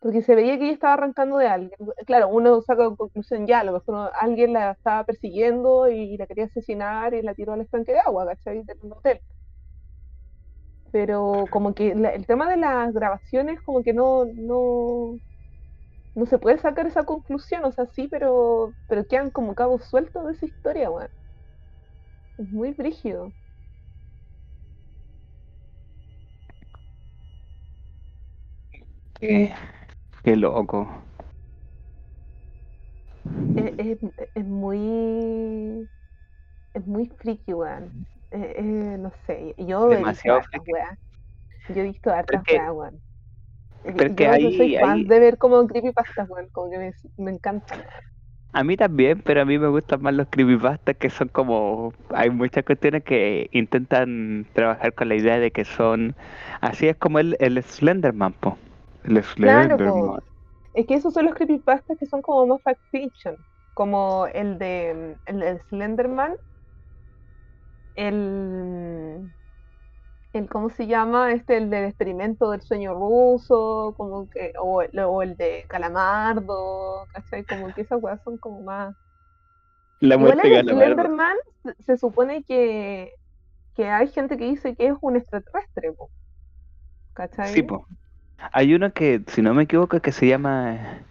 Porque se veía que ella estaba arrancando de alguien. Claro, uno saca en conclusión ya, a lo mejor alguien la estaba persiguiendo y la quería asesinar y la tiró al estanque de agua, ¿cachai? De un hotel. Pero como que la- el tema de las grabaciones, como que no, no, no se puede sacar esa conclusión, o sea, sí, pero, pero quedan como cabos sueltos de esa historia, weón. Es muy brígido. Qué, qué loco. Es, es, es muy. Es muy friki, weón. Eh, eh, no sé, yo he visto hartas weas. Yo he visto hartas weas, weón. Pero que yo ahí- soy fan ahí- de ver como creepypastas, weón. Como que me, me encantan. A mí también, pero a mí me gustan más los creepypastas que son como... Hay muchas cuestiones que intentan trabajar con la idea de que son... Así es como el, el Slenderman, po. El Claro, Slenderman. po. Es que esos son los creepypastas que son como más fact fiction. Como el de el de Slenderman. El. El ¿Cómo se llama? Este, el del experimento del sueño ruso. Como que, o, el, o el de Calamardo. ¿Cachai? Como que esas weas son como más. La Igual muerte gana, ¿verdad? Slenderman se- se supone que, que hay gente que dice que es un extraterrestre, po. ¿cachai? Sí, po. Hay uno que, si no me equivoco, que se llama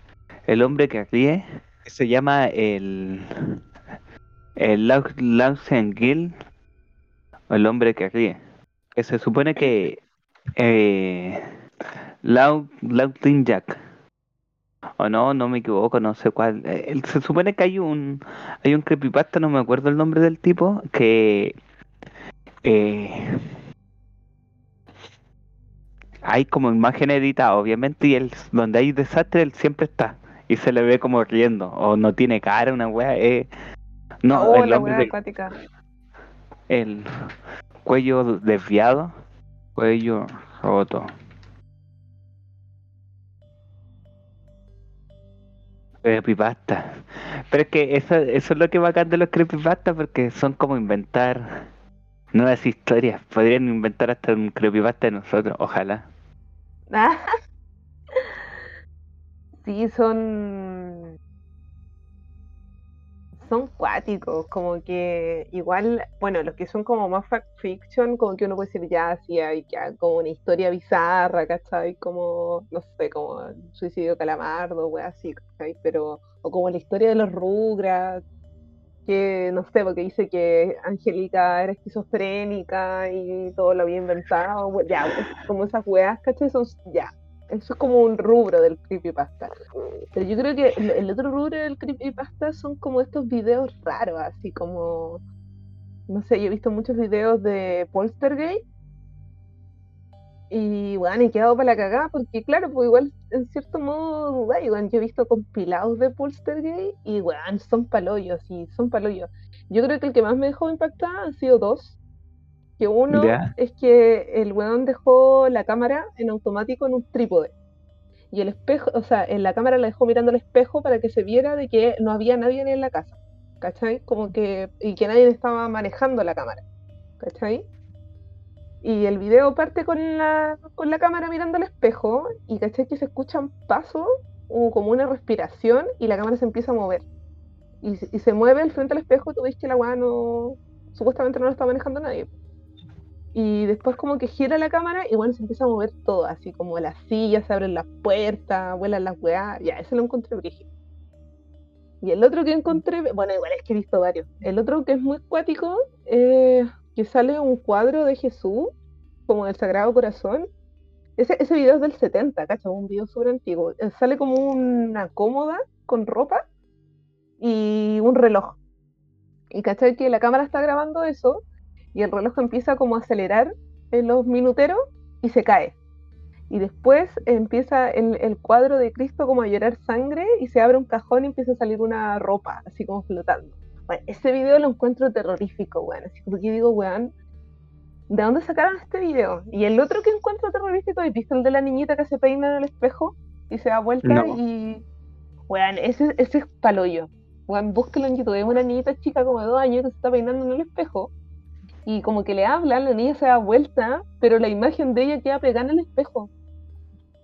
El hombre que ríe. Se llama el. El Lau- Lausen Gill. O el hombre que ríe. Que se supone que. Eh, Lau, Lautin Jack. O no, no me equivoco, no sé cuál. Eh, se supone que hay un. Hay un creepypasta, no me acuerdo el nombre del tipo. Que. Eh, hay como imagen editada, obviamente, y él, donde hay desastre, él siempre está. Y se le ve como riendo, o no tiene cara, una wea. eh. No, oh, el la hombre de- acuática. el cuello desviado, cuello roto. Creepypasta. Pero es que eso, eso es lo que bacán de los creepypasta porque son como inventar nuevas historias. Podrían inventar hasta un creepypasta de nosotros, ojalá. Sí, son. Son cuáticos, como que igual, bueno, los que son como más fact fiction, como que uno puede decir ya, sí, hay ya como una historia bizarra, ¿cachai? Como, no sé, como suicidio calamardo, wey, así, ¿cachai? Pero, o como la historia de los Rugrats, que no sé, porque dice que Angélica era esquizofrénica y todo lo había inventado, ya, como esas weas, ¿cachai? Son, ya, eso es como un rubro del creepypasta. Pero yo creo que el, otro rubro del creepypasta son como estos videos raros, así como, no sé, yo he visto muchos videos de Poltergeist y bueno, he quedado para la cagada porque claro, pues igual en cierto modo, dudáis, yo he visto compilados de Poltergeist y weón, son palollos, y son palollos. Yo creo que el que más me dejó impactada han sido dos. Que uno es que el weón dejó la cámara en automático en un trípode. Y el espejo, o sea, en la cámara la dejó mirando al espejo para que se viera de que no había nadie en la casa. ¿Cachai? Como que. Y que nadie estaba manejando la cámara. ¿Cachai? Y el video parte con la, con la cámara mirando al espejo. Y ¿cachai? Que se escuchan pasos o como una respiración y la cámara se empieza a mover. Y, se- y se mueve al frente al espejo, tú ves que la weá no. Supuestamente no lo está manejando nadie. Y después como que gira la cámara y bueno, se empieza a mover todo, así como las sillas, se abren las puertas, vuelan las weas, ya, ese lo encontré brígido. Y el otro que encontré, bueno, igual es que he visto varios. El otro que es muy cuático, eh, que sale un cuadro de Jesús, como del Sagrado Corazón. Ese, ese video es del 70, ¿cachai? Un video súper antiguo. Eh, Sale como una cómoda con ropa y un reloj. Y cachai que la cámara está grabando eso y el reloj empieza como a acelerar en los minuteros y se cae. Y después empieza el, el cuadro de Cristo como a llorar sangre y se abre un cajón y empieza a salir una ropa, así como flotando. Bueno, ese video lo encuentro terrorífico, weón. Así que digo, weón, ¿de dónde sacaron este video? Y el otro que encuentro terrorífico, ¿has visto el de la niñita que se peina en el espejo y se da vuelta No. y... Weón, ese, ese es paloyo. Weón, búsquelo en YouTube. Es una niñita chica como de dos años que se está peinando en el espejo y como que le hablan, la niña se da vuelta, pero la imagen de ella queda pegada en el espejo.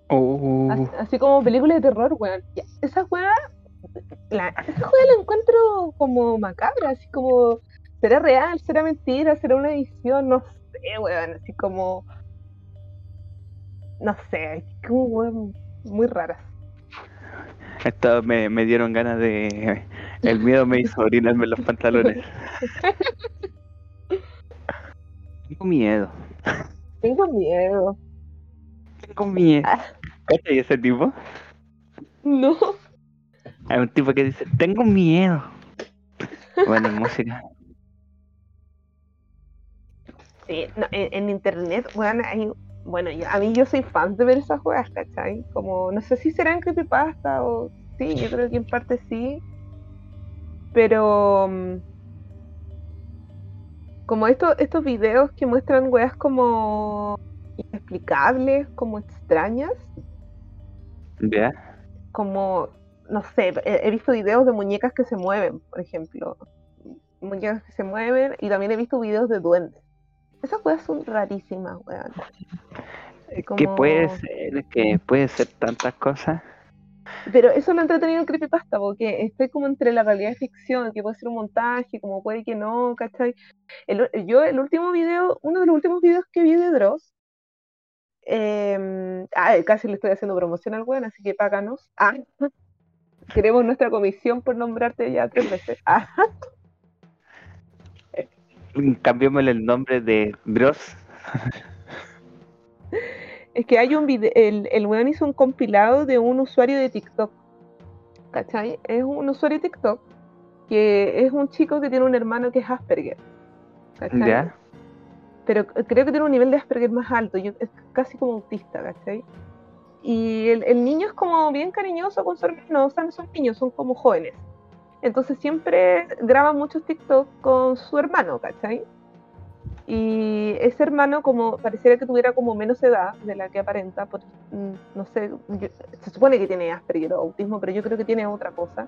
Oh, Así, así como película de terror, weón. Esa weá, la, esa weá la encuentro como macabra, así como, ¿será real? ¿Será mentira? ¿Será una edición? No sé, weón, así como, no sé, como weón, muy raras. esto me, me dieron ganas de. El miedo me hizo orinarme los pantalones. Tengo miedo. Tengo miedo. Tengo miedo. ¿Cachai ese tipo? No. Hay un tipo que dice, tengo miedo. Bueno, música. Sí, no, en, en internet, weón, hay, bueno, yo- a mí yo soy fan de ver esas weas, ¿cachai? Como, no sé si serán creepypasta o sí, yo creo que en parte sí, pero mm, como estos, estos videos que muestran weas como inexplicables, como extrañas, ¿Ya? como, no sé, he, he visto videos de muñecas que se mueven, por ejemplo, muñecas que se mueven, y también he visto videos de duendes. Esas weas son rarísimas, weón. Que puede ser, que puede ser tantas cosas. Pero eso lo entretenido el creepypasta, porque estoy como entre la realidad y ficción, que puede ser un montaje, como puede que no, ¿cachai? Yo, el último video, uno de los últimos videos que vi de Dross, ah, casi le estoy haciendo promoción al weón, así que páganos. Ah, queremos nuestra comisión por nombrarte ya tres veces. Ah, Cambiémosle el nombre de Dross. es que hay un video, el, el weón hizo un compilado de un usuario de TikTok, ¿cachai? Es un usuario de TikTok que es un chico que tiene un hermano que es Asperger. ¿cachai? ¿Ya? pero creo que tiene un nivel de Asperger más alto, yo, es casi como autista, ¿cachai? Y el, el niño es como bien cariñoso con su hermano, o sea, no son niños, son como jóvenes. Entonces siempre graba muchos TikTok con su hermano, ¿cachai? Y ese hermano como pareciera que tuviera como menos edad de la que aparenta, por, mm, no sé, yo- se supone que tiene Asperger o autismo, pero yo creo que tiene otra cosa.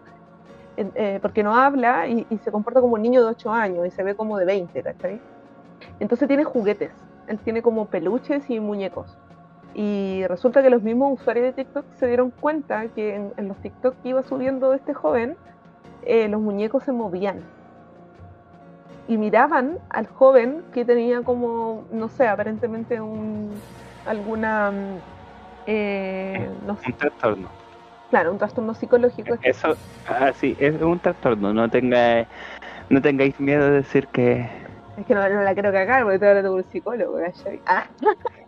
Eh, porque no habla y, se comporta como un niño de 8 años y se ve como de 20, ¿cachai? Entonces tiene juguetes, él tiene como peluches y muñecos. Y resulta que los mismos usuarios de TikTok se dieron cuenta que en, en los TikTok que iba subiendo este joven, eh, los muñecos se movían. Y miraban al joven que tenía como, no sé, aparentemente un, alguna, mm, eh, no sé, Un trastorno. claro, un trastorno psicológico. Eso, ah, sí, es un trastorno. No tenga, no tengáis miedo de decir que. Es que no, no la quiero cagar porque estoy hablando con un psicólogo. Ah,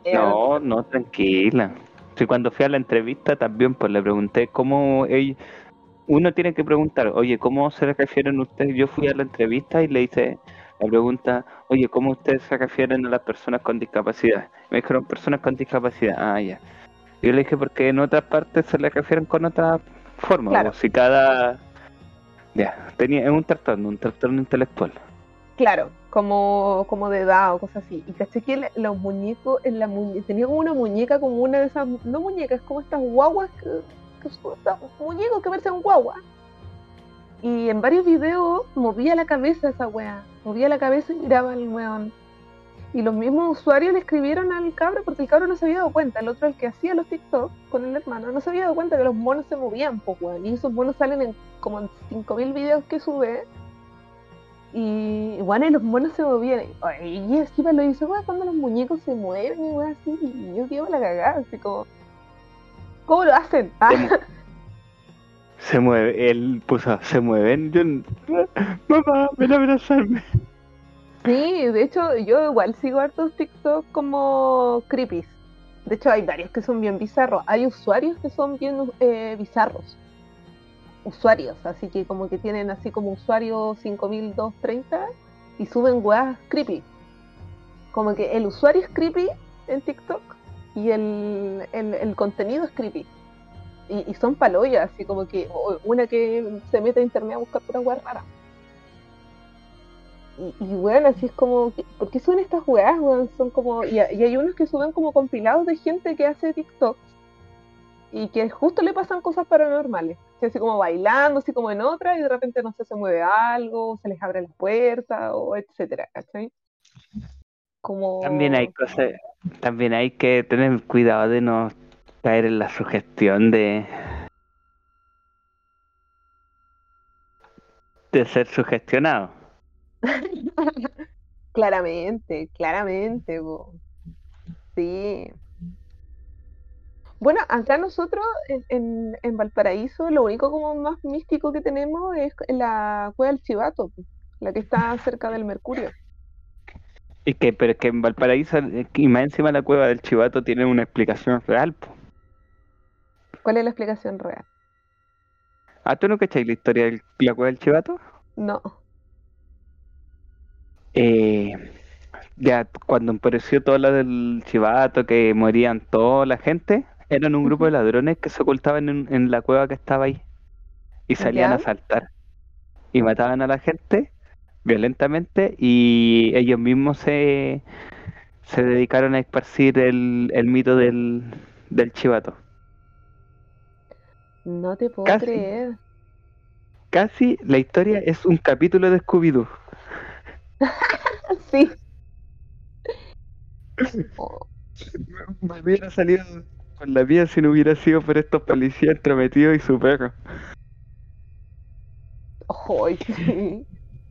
eh, No, no, tranquila. Sí, cuando fui a la entrevista también pues le pregunté cómo uno tiene que preguntar, oye, ¿cómo se refieren ustedes? Yo fui a la entrevista y le hice la pregunta, oye, ¿cómo ustedes se refieren a las personas con discapacidad? Me dijeron personas con discapacidad, ah, ya. Yo le dije porque en otras partes se le refieren con otra forma, Claro. si cada... Ya, tenía, es un trastorno, un trastorno intelectual. Claro, como, como de edad o cosas así. Y caché que los muñecos, en la muñe- tenía como una muñeca, como una de esas, no muñecas, como estas guaguas que, que estos muñecos que parecen guaguas. Y en varios videos movía la cabeza esa wea, movía la cabeza y miraba al weón. Y los mismos usuarios le escribieron al cabro porque el cabro no se había dado cuenta, el otro el que hacía los TikTok con el hermano, no se había dado cuenta que los monos se movían, pues. Y esos monos salen en como en 5000 videos que sube. Y bueno, y los monos se movían. Y, encima lo dice, weón, cuando los muñecos se mueven weón así. Y yo quedo la cagada, así como. ¿Cómo lo hacen? Ah, Se, mu- se mueve, él puso, se mueven, yo, mamá, ven a abrazarme. sí, de hecho, yo igual sigo hartos TikTok como creepies. De hecho, hay varios que son bien bizarros. Hay usuarios que son bien eh, bizarros. Usuarios, así que como que tienen así como usuario 5230 y suben weas creepy. Como que el usuario es creepy en TikTok y el, el, el contenido es creepy. Y, y son paloyas, así como que una que se mete a internet a buscar pura wea rara. Y, y bueno, así es como, ¿por qué suben estas weas, weón? Son como, y, y hay unos que suben como compilados de gente que hace TikTok y que justo le pasan cosas paranormales. Así como bailando, así como en otra, y de repente no sé, se mueve algo, se les abre la puerta, o etcétera, ¿cachai? Como... También hay cosas, también hay que tener cuidado de no caer en la sugestión de de ser sugestionado. Claramente, claramente. Sí. Bueno, acá nosotros en, en, en Valparaíso lo único como más místico que tenemos es la cueva del Chivato, la que está cerca del Mercurio. Y que, pero es que en Valparaíso, eh, y más encima la cueva del Chivato tiene una explicación real. po. ¿Cuál es la explicación real? ¿Ah, tú no cacháis la historia de la cueva del Chivato? No. Eh, ya cuando apareció toda la del Chivato, que morían toda la gente, eran un grupo de ladrones que se ocultaban en, en la cueva que estaba ahí y salían ¿Ya? a asaltar y mataban a la gente violentamente y ellos mismos se, se dedicaron a esparcir el, el mito del, del Chivato. No te puedo Casi. creer. Casi la historia es un capítulo de Scooby-Doo. Sí. Me hubiera salido con la vida si no hubiera sido por estos policías entrometidos y su perro. Sí.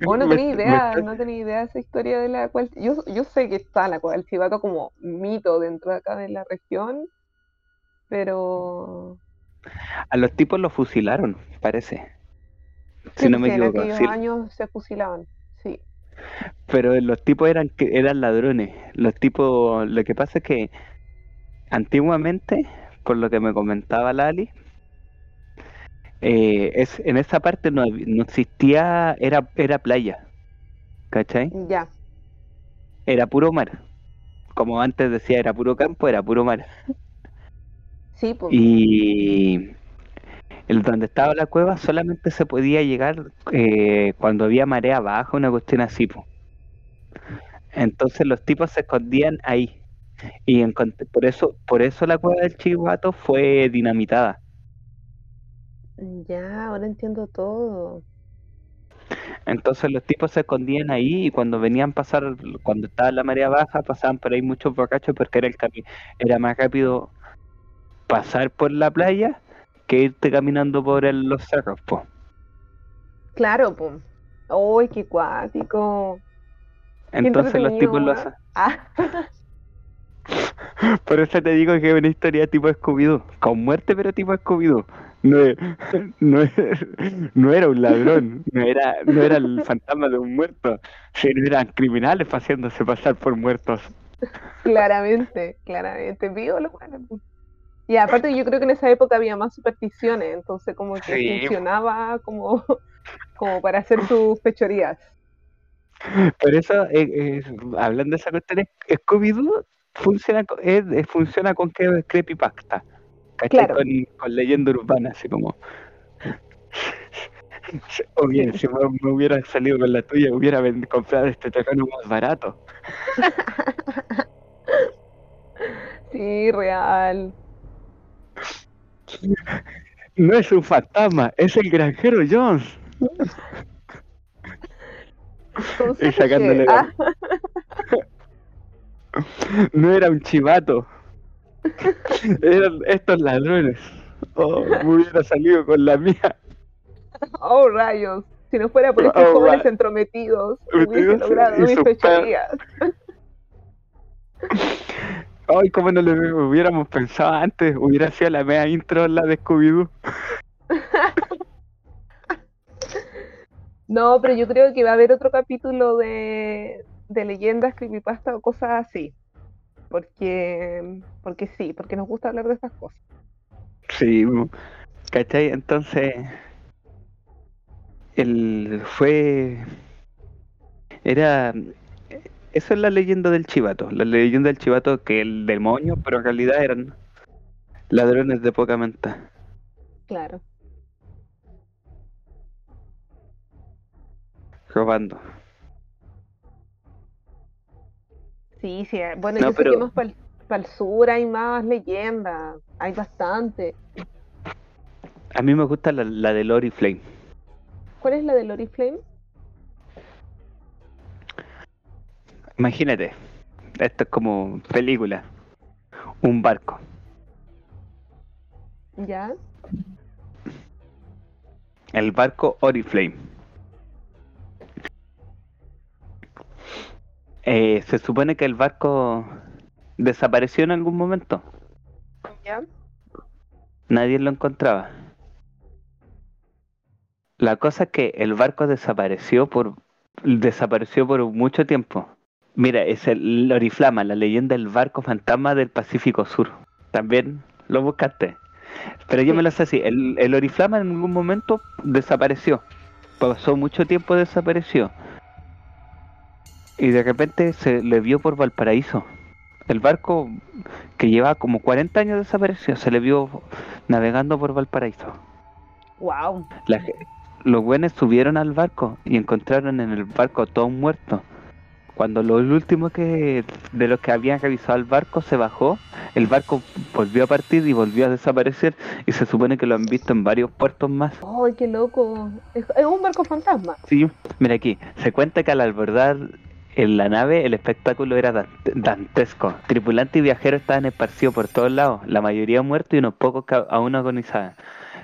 Oh, no me idea, no tenía idea de esa historia de la cual. Yo, yo sé que está la cual chivato como mito dentro de acá de la región, pero. A los tipos los fusilaron, parece. Sí, Si no me porque en equivoco. aquellos sí. años se fusilaban. Sí. Pero los tipos eran eran ladrones. Los tipos, lo que pasa es que antiguamente, por lo que me comentaba Lali, eh, es en esa parte no, no existía, era era playa, ¿cachai? Ya. Era puro mar. Como antes decía, era puro campo, era puro mar. Sí, pues. Y el donde estaba la cueva solamente se podía llegar eh, cuando había marea baja, una cuestión así. po. Entonces los tipos se escondían ahí. Y por eso, por eso la cueva del Chihuahua fue dinamitada. Ya, ahora entiendo todo. Entonces los tipos se escondían ahí y cuando venían a pasar, cuando estaba la marea baja, pasaban por ahí muchos borrachos porque era el cami- era más rápido pasar por la playa que irte caminando por el- los cerros, po. Claro, pues. ¡Uy, qué cuático! Entonces los tipos lo ¿ah? hacen. Ah, Por eso te digo que es una historia tipo Scooby-Doo, con muerte pero tipo Scooby-Doo. No, no, no era un ladrón, no era, no era el fantasma de un muerto, sino eran criminales haciéndose pasar por muertos. claramente, claramente. Vivo lo bueno. Y aparte yo creo que en esa época había más supersticiones, entonces como que Sí. funcionaba como, como para hacer sus fechorías. Por eso, eh, eh, hablando de esa cuestión, Scooby-Doo funciona, es- es- funciona con que creepypasta. Claro. Con, con leyenda urbana, así como... O bien, si me, me hubiera salido con la tuya, hubiera comprado este terreno más barato. Sí, real. No es un fantasma, es el granjero Jones. Y sacándole ¿qué? Ah, No era un chivato. Eran estos ladrones. Oh, me hubiera salido con la mía. oh, rayos. Si no fuera por estos Oh, jóvenes entrometidos, hubiese logrado mis fechorías. Ay, cómo no lo hubiéramos pensado antes. Hubiera sido la media intro la de Scooby-Doo. No, pero yo creo que va a haber otro capítulo de, de leyendas, creepypasta o cosas así. Porque, porque sí, porque nos gusta hablar de estas cosas. Sí, ¿cachai? Entonces, el fue. Era. Eso es la leyenda del chivato. La leyenda del chivato que el demonio, pero en realidad eran ladrones de poca menta. Claro. Robando. Sí, sí. eh, Bueno, No, yo sé pero- que más para el sur hay más leyendas. Hay bastante. A mí me gusta la, la de Lori Flame. ¿Cuál es la de Flame? Imagínate, esto es como película. Un barco. ¿Ya? El barco Oriflame. Eh, se supone que el barco desapareció en algún momento. ¿Ya? Nadie lo encontraba. La cosa es que el barco desapareció por desapareció por mucho tiempo. Mira, es el Oriflama, la leyenda del barco fantasma del Pacífico Sur. También lo buscaste. Pero yo me lo sé así. El, el Oriflama en algún momento desapareció. Pasó mucho tiempo desapareció. Y de repente se le vio por Valparaíso. El barco que lleva como 40 años desapareció, se le vio navegando por Valparaíso. Wow. La los buenos subieron al barco y encontraron en el barco todo muerto. Cuando los últimos que de los que habían revisado el barco se bajó, el barco volvió a partir y volvió a desaparecer y se supone que lo han visto en varios puertos más. ¡Ay, qué loco! Es, es un barco fantasma. Sí, mira aquí, se cuenta que al abordar en la nave el espectáculo era dan- dantesco. Tripulantes y viajeros estaban esparcidos por todos lados, la mayoría muertos y unos pocos aún agonizaban.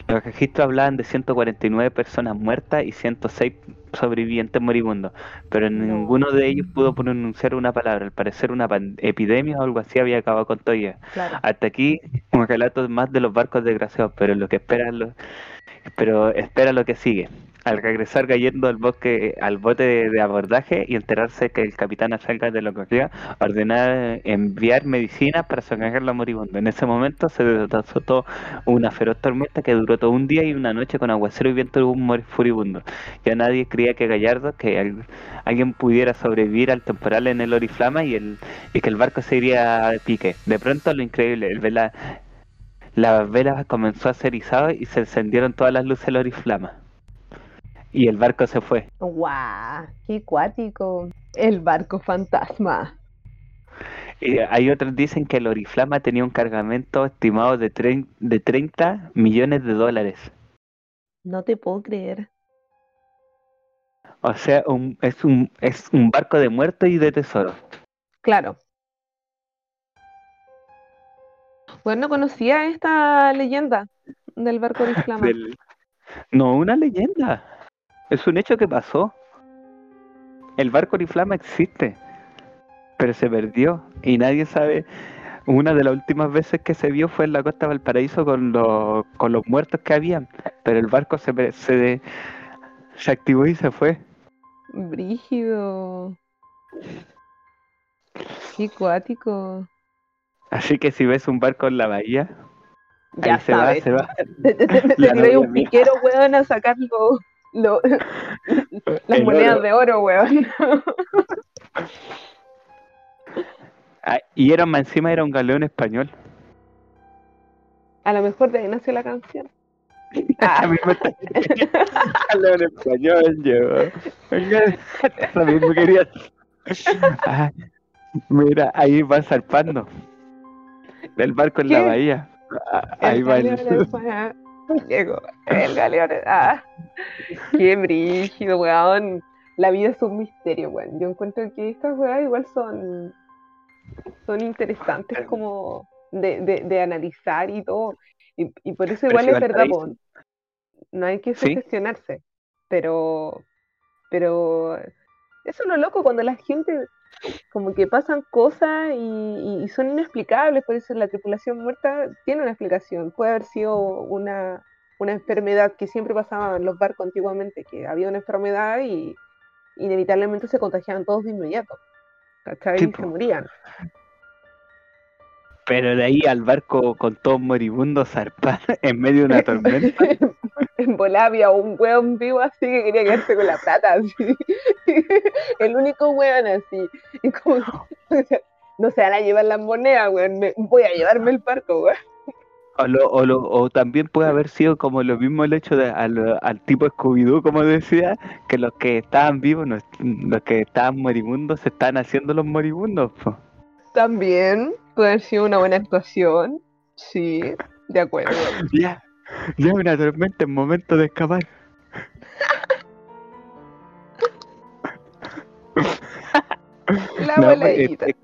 Los registros hablaban de 149 personas muertas y 106 sobrevivientes moribundos, pero No. ninguno de ellos pudo pronunciar una palabra. Al parecer una epidemia o algo así había acabado con todo ello. Claro. Hasta aquí un relato más de los barcos desgraciados, pero lo que espera lo, pero espera lo que sigue. Al regresar cayendo al bosque, al bote de, abordaje y enterarse que el capitán acerca de lo que ocurría, ordenar enviar medicinas para socorrer a los moribundos. En ese momento se desató una feroz tormenta que duró todo un día y una noche con aguacero y viento furibundo. Ya nadie creía que Gallardo, que al- alguien pudiera sobrevivir al temporal en el Oriflama y, el, que el barco se iría a pique. De pronto lo increíble, el vela, las velas comenzó a ser izado y se encendieron todas las luces del Oriflama. Y el barco se fue. ¡Guau! ¡Qué cuático! El barco fantasma. Y hay otros dicen que el Oriflama tenía un cargamento estimado de, trein- de 30 millones de dólares. No te puedo creer. O sea, un- es, un, es un barco de muertos y de tesoros. Claro. Bueno, no conocía esta leyenda del barco Oriflama. Del- No, una leyenda. Es un hecho que pasó. El barco Oriflama existe, pero se perdió y nadie sabe. Una de las últimas veces que se vio fue en la costa de Valparaíso con los, con los muertos que habían, pero el barco se, se, se activó y se fue. Brígido. Qué cuático. Así que si ves un barco en la bahía, Ya ahí se sabes. va, se va. Te, te, un piquero, weón, a sacar lo- las El monedas oro. de oro, weón. Ah, y era más encima era un galeón español. A lo mejor de ahí nació la canción. A Ah, mí me está- Galeón español, yo. Lo mismo quería. Ah, mira, ahí va zarpando. El barco en la ¿Qué? bahía. Ah, Ahí el va el... Llegó, el galeón. Ah, qué brígido, weón. La vida es un misterio, weón. Yo encuentro que estas weas igual son, son interesantes como de, de, de analizar y todo. Y, y por eso Pero igual es verdad, po, no hay que Sí. sugestionarse. Pero, pero eso es lo loco cuando la gente como que pasan cosas y, son inexplicables, por eso la tripulación muerta tiene una explicación. Puede haber sido una, una enfermedad que siempre pasaba en los barcos antiguamente, que había una enfermedad y inevitablemente se contagiaban todos de inmediato. ¿Cachai? Sí, y se morían. Pero de ahí al barco con todos moribundos zarpar en medio de una tormenta. en Bolivia un weón vivo así que quería quedarse con la plata, así. El único weón así. Y como, o sea, no se van a llevar las monedas, weón. me- voy a llevarme el barco, weón. O, lo- o, lo- o también puede haber sido como lo mismo el hecho de al, al tipo Scooby-Doo, como decía, que los que estaban vivos, no- los que estaban moribundos, se están haciendo los moribundos. po. También puede haber sido una buena actuación. Sí, de acuerdo. Ya, ya una tormenta en momento de escapar. La No, abuelita. es,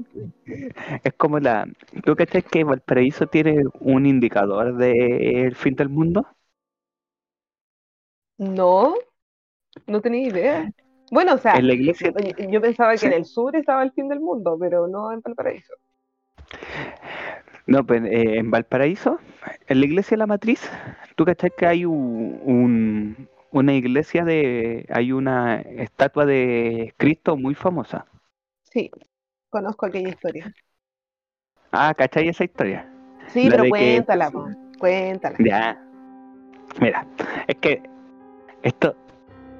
es como la. ¿Tú crees que Valparaíso tiene un indicador del fin del mundo? No, no tenía idea. Bueno, o sea, En la iglesia. yo, yo pensaba que Sí. en el sur estaba el fin del mundo, pero no en Valparaíso. No, pues eh, en Valparaíso, en la iglesia de la Matriz, ¿tú cachai que hay un, un- una iglesia de. Hay una estatua de Cristo muy famosa? Sí, conozco aquella historia. Ah, ¿cachai esa historia? Sí, La pero que- cuéntala, cuéntala. Ya. Mira, es que esto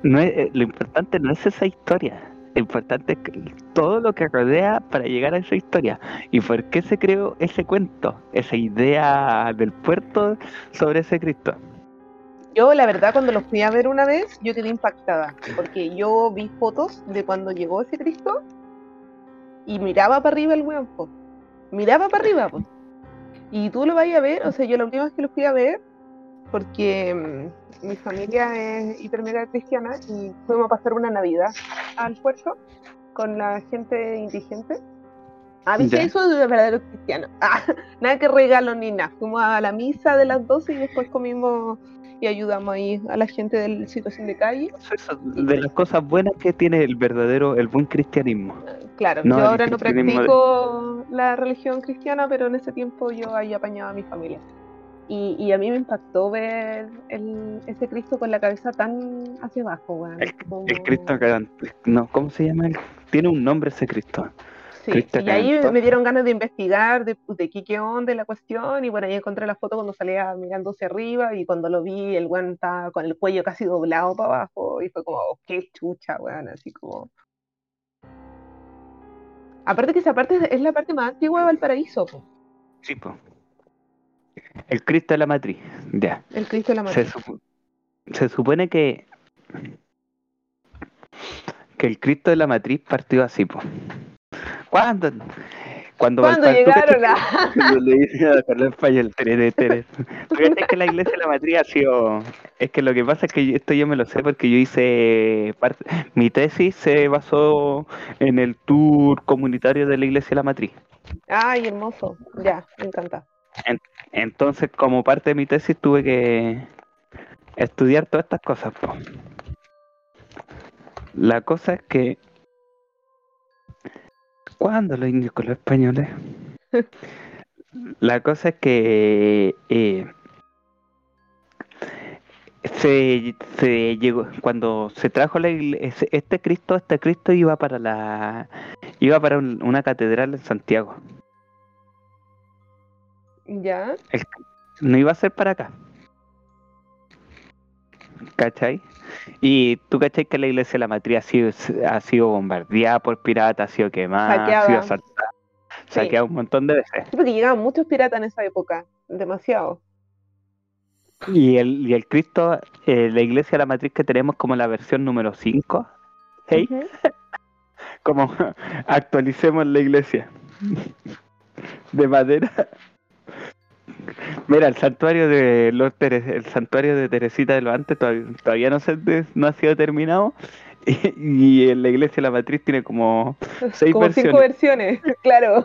no es eh, lo importante no es esa historia. Importante es todo lo que rodea para llegar a esa historia. ¿Y por qué se creó ese cuento? Esa idea del puerto sobre ese Cristo. Yo, la verdad, cuando lo fui a ver una vez, yo quedé impactada, porque yo vi fotos de cuando llegó ese Cristo y miraba para arriba el po. Miraba para arriba. Y tú lo vas a ver, o sea, yo la última vez que lo fui a ver, porque mm, mi familia es hiper mega cristiana y fuimos a pasar una Navidad al puerto con la gente indigente. Ah, ¿viste? Ya. Eso de verdadero cristiano. Ah, nada que regalo ni nada. Fuimos a la misa de las 12 y después comimos y ayudamos ahí a la gente de la situación de calle. Eso de las cosas buenas que tiene el verdadero, el buen cristianismo. Claro, No, yo ahora no de- practico la religión cristiana, pero en ese tiempo yo ahí apañaba a mi familia. Y, y a mí me impactó ver el- ese Cristo con la cabeza tan hacia abajo, weón. El, Como- el Cristo que- no, ¿cómo se llama? Tiene un nombre ese Cristo. Sí, Cristo y ahí me dieron ganas de investigar de, de qué, onda la cuestión, y bueno, ahí encontré la foto cuando salía mirando hacia arriba, y cuando lo vi, el weón estaba con el cuello casi doblado para abajo, y fue como, oh, qué chucha, weón, así como... Aparte que esa parte es- la parte más antigua de Valparaíso, po, Sí, po. El Cristo de la matriz. Ya. el Cristo de la Se, Matriz. supo- se supone que que el Cristo de la matriz partió así, po. ¿Cuándo? Cuando, Cuando Valpar- ¿tú llegaron cachai a... que- cuando le dicen a Carlos Español, tere, tere. ¿Tú cachai que la iglesia de la matriz ha sido... Es que lo que pasa es que yo- esto yo me lo sé porque yo hice parte... Mi tesis se basó en el tour comunitario de la iglesia de la matriz. Ay, hermoso, ya, me encanta. Entonces, como parte de mi tesis, tuve que estudiar todas estas cosas. po. La cosa es que. ¿Cuándo los indios con los españoles? La cosa es que. eh, se, se llegó cuando se trajo la igle- ese- este Cristo este Cristo iba para la iba para un- una catedral en Santiago Ya, no iba a ser para acá. ¿Cachai? Y tú cachai que la iglesia de la matriz ha sido, ha sido bombardeada por piratas, ha sido quemada, ha sido asaltada, Sí. saqueada un montón de veces. Sí, porque llegaban muchos piratas en esa época, demasiado. Y el, y el Cristo, eh, la iglesia de la matriz que tenemos como la versión número 5, ¿hey? Como actualicemos la iglesia de madera. Mira, el santuario de Teres- el santuario de Teresita de los Antes todavía, todavía no, se, no ha sido terminado. Y, y en la iglesia de la matriz tiene como seis Como versiones. cinco versiones, claro.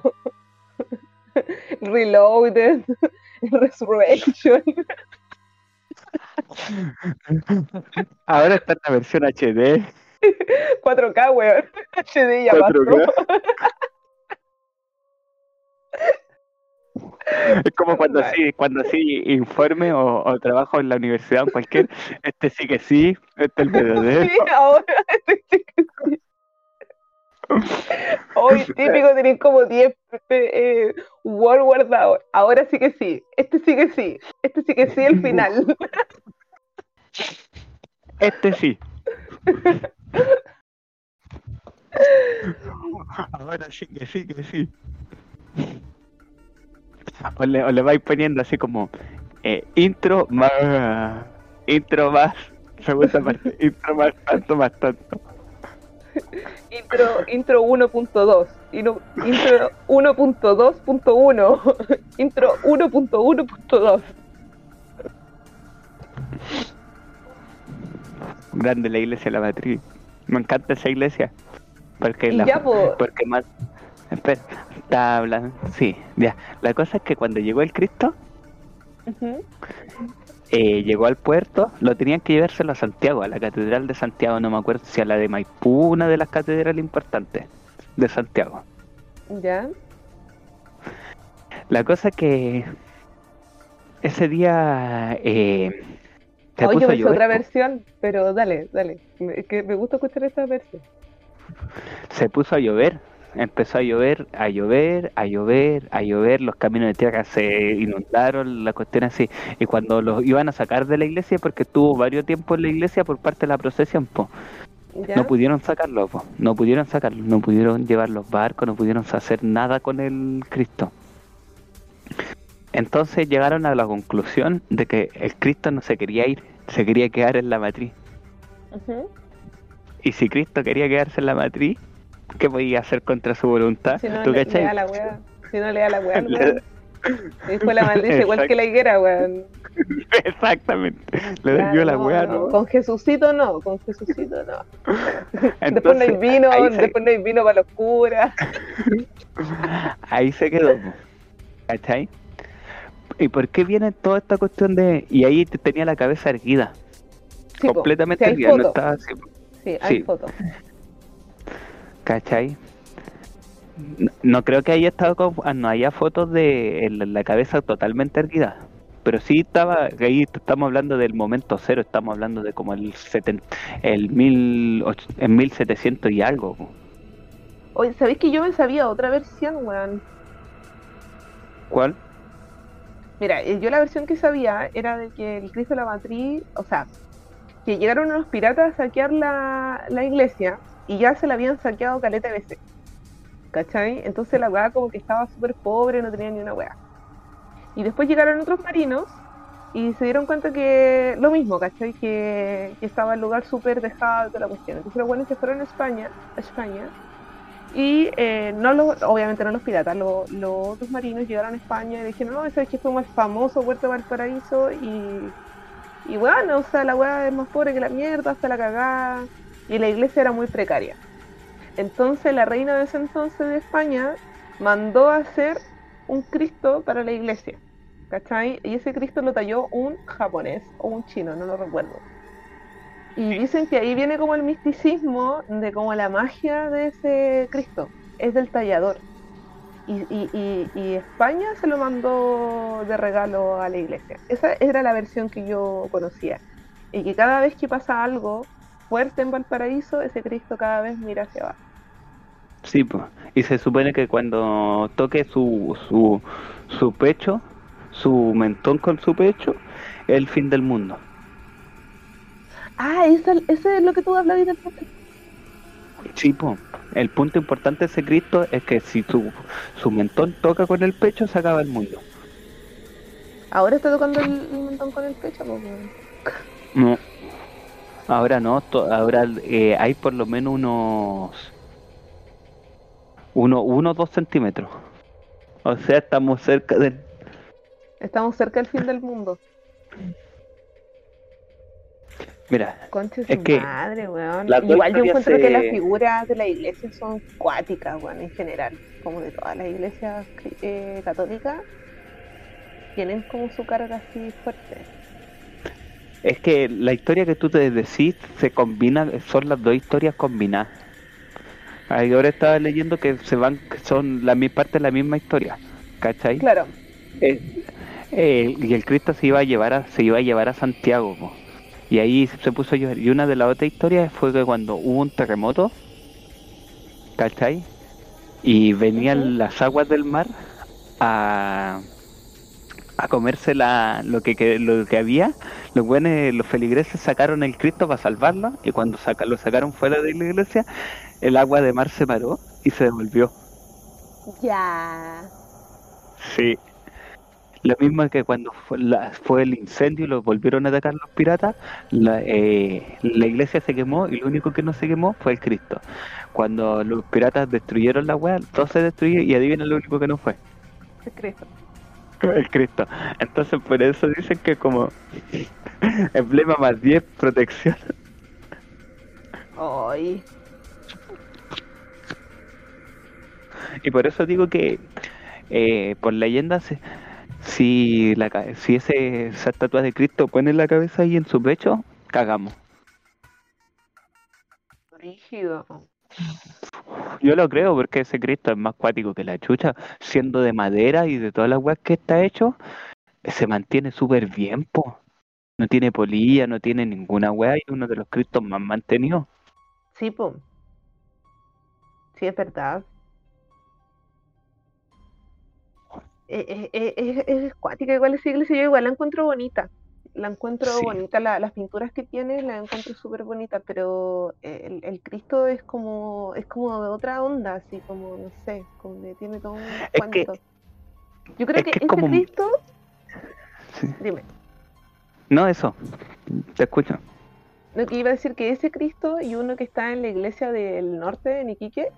Reloaded, Resurrection. Ahora está en la versión HD. 4K, weón. HD ya 4K. Es como cuando así, cuando así informe o, o trabajo en la universidad o en cualquier, este sí que sí, este es el verdadero. Sí, ahora este sí que sí. Hoy típico tenéis como 10 eh, Word guardados. Ahora sí que sí. Este sí que sí. Este sí que sí, el final. Este sí. Ahora sí que sí, que sí. O le, o le vais poniendo así como eh, intro más intro más segunda parte, intro más tanto más tanto. Intro, intro 1.2. Intro intro 1.2.1. Intro 1.1.2. Grande la iglesia de la matriz. Me encanta esa iglesia. Porque Y la, ya, po. porque más espera, está hablando. Sí, ya. La cosa es que cuando llegó el Cristo, eh, llegó al puerto, lo tenían que llevárselo a Santiago, a la catedral de Santiago, no me acuerdo si a la de Maipú, una de las catedrales importantes de Santiago. Ya. La cosa es que ese día eh, Oye, puso a llover, otra versión, pero dale, dale. Me- que me gusta escuchar esta versión. se puso a llover, empezó a llover, a llover, a llover, a llover, los caminos de tierra se inundaron, la cuestión así, y cuando los iban a sacar de la iglesia, porque estuvo varios tiempos en la iglesia por parte de la procesión, po, no pudieron sacarlo, po, no pudieron sacarlo, no pudieron llevar los barcos, no pudieron hacer nada con el Cristo. Entonces llegaron a la conclusión de que el Cristo no se quería ir, se quería quedar en la matriz. Y si Cristo quería quedarse en la matriz, ¿qué podía hacer contra su voluntad? Si no, ¿Tú le, da la wea. Si no le da la wea, al Le- después la maldice igual que la higuera, weón. Exactamente. Le Claro, dio la no, weá, no, ¿no? Con Jesucito no, con Jesucito no. después no hay vino, se- después no hay vino para los curas. Ahí se quedó. ¿Cachai? ¿Y por qué viene toda esta cuestión de.? Y ahí te- tenía la cabeza erguida, Sí, completamente erguida, no estaba así. sí, hay sí. fotos. ¿Cachai? No, no creo que haya estado con, ah, no haya fotos de el- la cabeza totalmente erguida. Pero sí estaba, ahí estamos hablando del momento cero, estamos hablando de como el, seten, el mil, en 1700 y algo. Oye, ¿sabéis que yo me sabía otra versión, weón? ¿Cuál? Mira, eh, yo la versión que sabía era de que el Cristo de la Matriz, o sea, que llegaron unos piratas a saquear la, la iglesia y ya se la habían saqueado caleta veces. ¿Cachai? Entonces la weá como que estaba súper pobre, no tenía ni una weá. Y después llegaron otros marinos y se dieron cuenta que lo mismo, ¿cachai? Que, que estaba el lugar súper dejado y toda la cuestión. Entonces los buenos se fueron a España, a España y eh, no los, obviamente no los piratas, lo- los otros marinos llegaron a España y dijeron, no, sabes que fue el famoso Puerto Valparaíso y, y bueno, o sea, la weá es más pobre que la mierda, hasta la cagada, y la iglesia era muy precaria. Entonces la reina de ese entonces de España mandó a hacer un Cristo para la iglesia, ¿cachai? Y ese Cristo lo talló un japonés o un chino, no lo recuerdo. Y dicen que ahí viene como el misticismo de como la magia de ese Cristo, es del tallador. Y, y- y- y España se lo mandó de regalo a la iglesia. Esa era la versión que yo conocía. Y que cada vez que pasa algo fuerte en Valparaíso, ese Cristo cada vez mira hacia abajo. Sí, pues. Y se supone que cuando toque su, su, su pecho, su mentón con su pecho, es el fin del mundo. Ah, esa, ese es lo que tú hablabas del Sí, pues. El punto importante de ese Cristo es que si su, su mentón toca con el pecho, se acaba el mundo. Ahora está tocando el, el mentón con el pecho. pues. No. Ahora no, ahora eh, hay por lo menos unos uno, uno dos centímetros. O sea, estamos cerca del... Estamos cerca del fin del mundo. Mira, Es su que madre, weón. Igual yo encuentro que las figuras de la iglesia son cuáticas, weón, en general. Como de todas las iglesias eh, católicas. Tienen como su carga así fuerte. Es que la historia que tú te decís se combina, son las dos historias combinadas. Ahora estaba leyendo que se van, que son la mi parte de la misma historia, ¿cachai? Claro. Eh, eh, y el Cristo se iba a llevar a, se iba a llevar a Santiago po. y ahí se puso a y una de las otras historias fue que cuando hubo un terremoto ¿cachai? y venían las aguas del mar a a comerse la, lo que, que- lo que había los buenos los feligreses sacaron el Cristo para salvarlo y cuando saca, lo sacaron fuera de la iglesia el agua de mar se paró y se devolvió Ya. Sí. Lo mismo que cuando fue, la- fue el incendio y los volvieron a atacar los piratas, la, eh, la iglesia se quemó y lo único que no se quemó fue el Cristo. Cuando los piratas destruyeron la wea, todo se destruyó y adivina lo único que no fue. Es Cristo. El Cristo. Entonces por eso dicen que como emblema más 10 protección. Ay. Y por eso digo que eh, por leyenda se- si la si ese, esa estatua de Cristo pone la cabeza ahí en su pecho, cagamos. Rígido. Yo lo creo porque ese Cristo es más cuático que la chucha, siendo de madera y de todas las weas que está hecho, se mantiene súper bien, po. No tiene polilla, no tiene ninguna wea y es uno de los Cristos más mantenidos. Sí, po. Sí, es verdad. Eh, eh, eh, Es, es cuática igual esa iglesia, yo igual la encuentro bonita. La encuentro Sí. bonita, la- las pinturas que tiene las encuentro súper bonitas, pero el, el Cristo es como, es como de otra onda, así como, no sé, como que tiene todo un Es que-. Yo creo es que que es ese como un- Cristo, Sí. dime, No, eso, te escucho. lo que iba a decir que ese Cristo y uno que está en la iglesia del norte, en Iquique,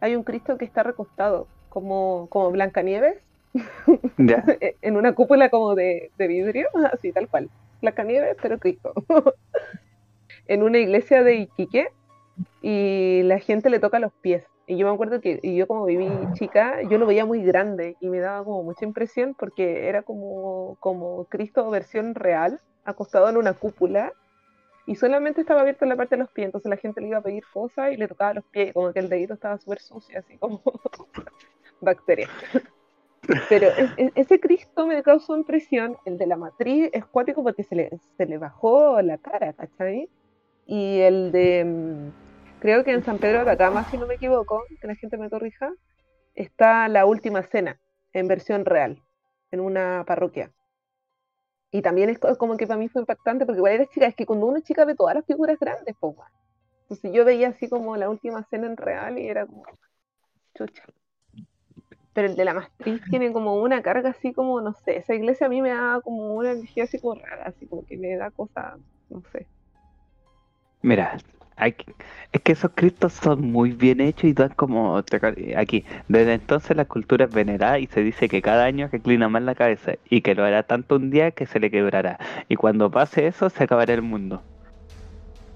hay un Cristo que está recostado, como, como Blancanieves, en una cúpula como de, de vidrio, así tal cual. Blancanieves, pero Cristo. en una iglesia de Iquique y la gente le toca los pies. Y yo me acuerdo que y yo como viví chica, yo lo veía muy grande y me daba como mucha impresión porque era como, como Cristo versión real, acostado en una cúpula y solamente estaba abierto en la parte de los pies, entonces la gente le iba a pedir cosas y le tocaba los pies, como que el dedito estaba súper sucio, así como bacterias. Pero es- es- ese Cristo me causó impresión, el de la matriz es cuático porque se le, bajó la cara, ¿cachai? Y el de, mm, creo que en San Pedro de Atacama, si no me equivoco, que la gente me corrija, está la última cena en versión real, en una parroquia. Y también es co- como que para mí fue impactante porque igual chica, es que cuando es chica ve todas las figuras grandes, pues. Entonces yo veía así como la última cena en real y era como, chucha. Pero el de la matriz tiene como una carga así como, no sé, esa iglesia a mí me da como una energía así como rara, así como que me da cosas, no sé. Mira, hay es que esos cristos son muy bien hechos y dan como aquí. Desde entonces la cultura es venerada y se dice que cada año reclina más la cabeza y que lo hará tanto un día que se le quebrará. Y cuando pase eso, se acabará el mundo.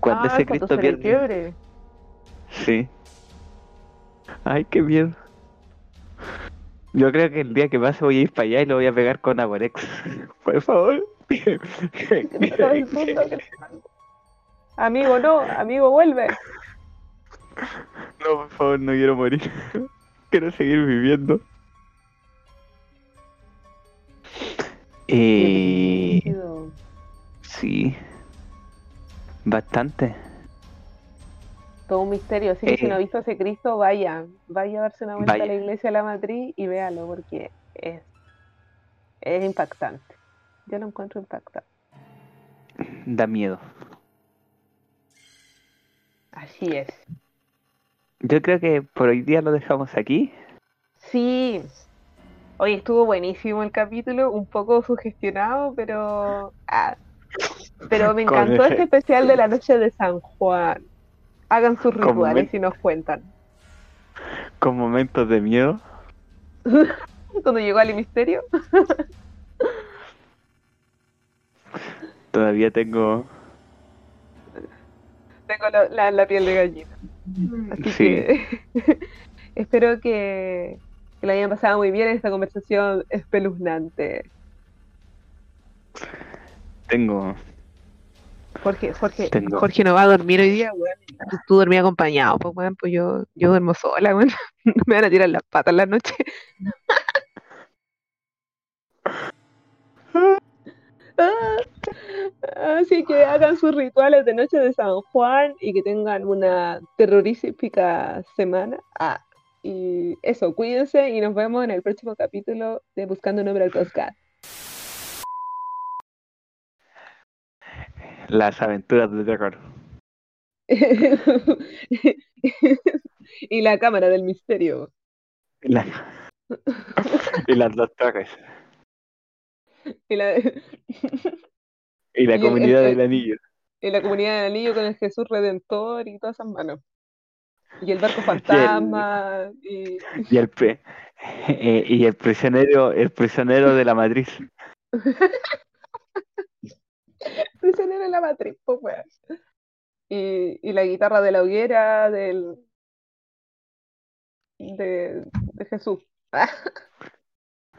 Cuando Ah, ese cuando Cristo se le pierde. quiebre. Sí. Ay, qué miedo. Yo creo que el día que pase voy a ir para allá y lo voy a pegar con Agorex. Por favor. Amigo, no, amigo, vuelve. No, por favor, no quiero morir. Quiero seguir viviendo. Eh, sí. Bastante. Todo un misterio, así que si Eh. no ha visto ese Cristo, vaya, vaya a darse una vuelta Vaya. a la iglesia de la matriz y véalo, porque es, es impactante. Yo lo encuentro impactante. Da miedo. Así es. Yo creo que por hoy día lo dejamos aquí. Sí. Oye, estuvo buenísimo el capítulo, un poco sugestionado, pero. ah, pero me encantó este especial de la noche de San Juan. Hagan sus rituales y nos cuentan. Con momentos de miedo. Cuando llegó al misterio, Todavía tengo. tengo la, la- la piel de gallina. Así Sí. que espero que, que la hayan pasado muy bien en esta conversación espeluznante. Tengo. Jorge, Jorge, Tengo. Jorge no va a dormir hoy día, weón. Tú, tú dormías acompañado, pues weón, pues yo, yo duermo sola, weón. Me van a tirar las patas en la noche. Ah, Así que hagan sus rituales de noche de San Juan y que tengan una terrorífica semana. Ah, y eso, cuídense y nos vemos en el próximo capítulo de Buscando un nombre al podcast. Las aventuras de terror. y la cámara del misterio. La- y las dos torres. Y la, Y la Y el- comunidad el- del anillo. y la comunidad del anillo con el Jesús Redentor y todas esas manos. Y el barco fantasma. Y, Y el, pre- eh, y el prisionero, el prisionero de la matriz. Prisionero en la matriz, pues. Y, la guitarra de la hoguera del de, de Jesús.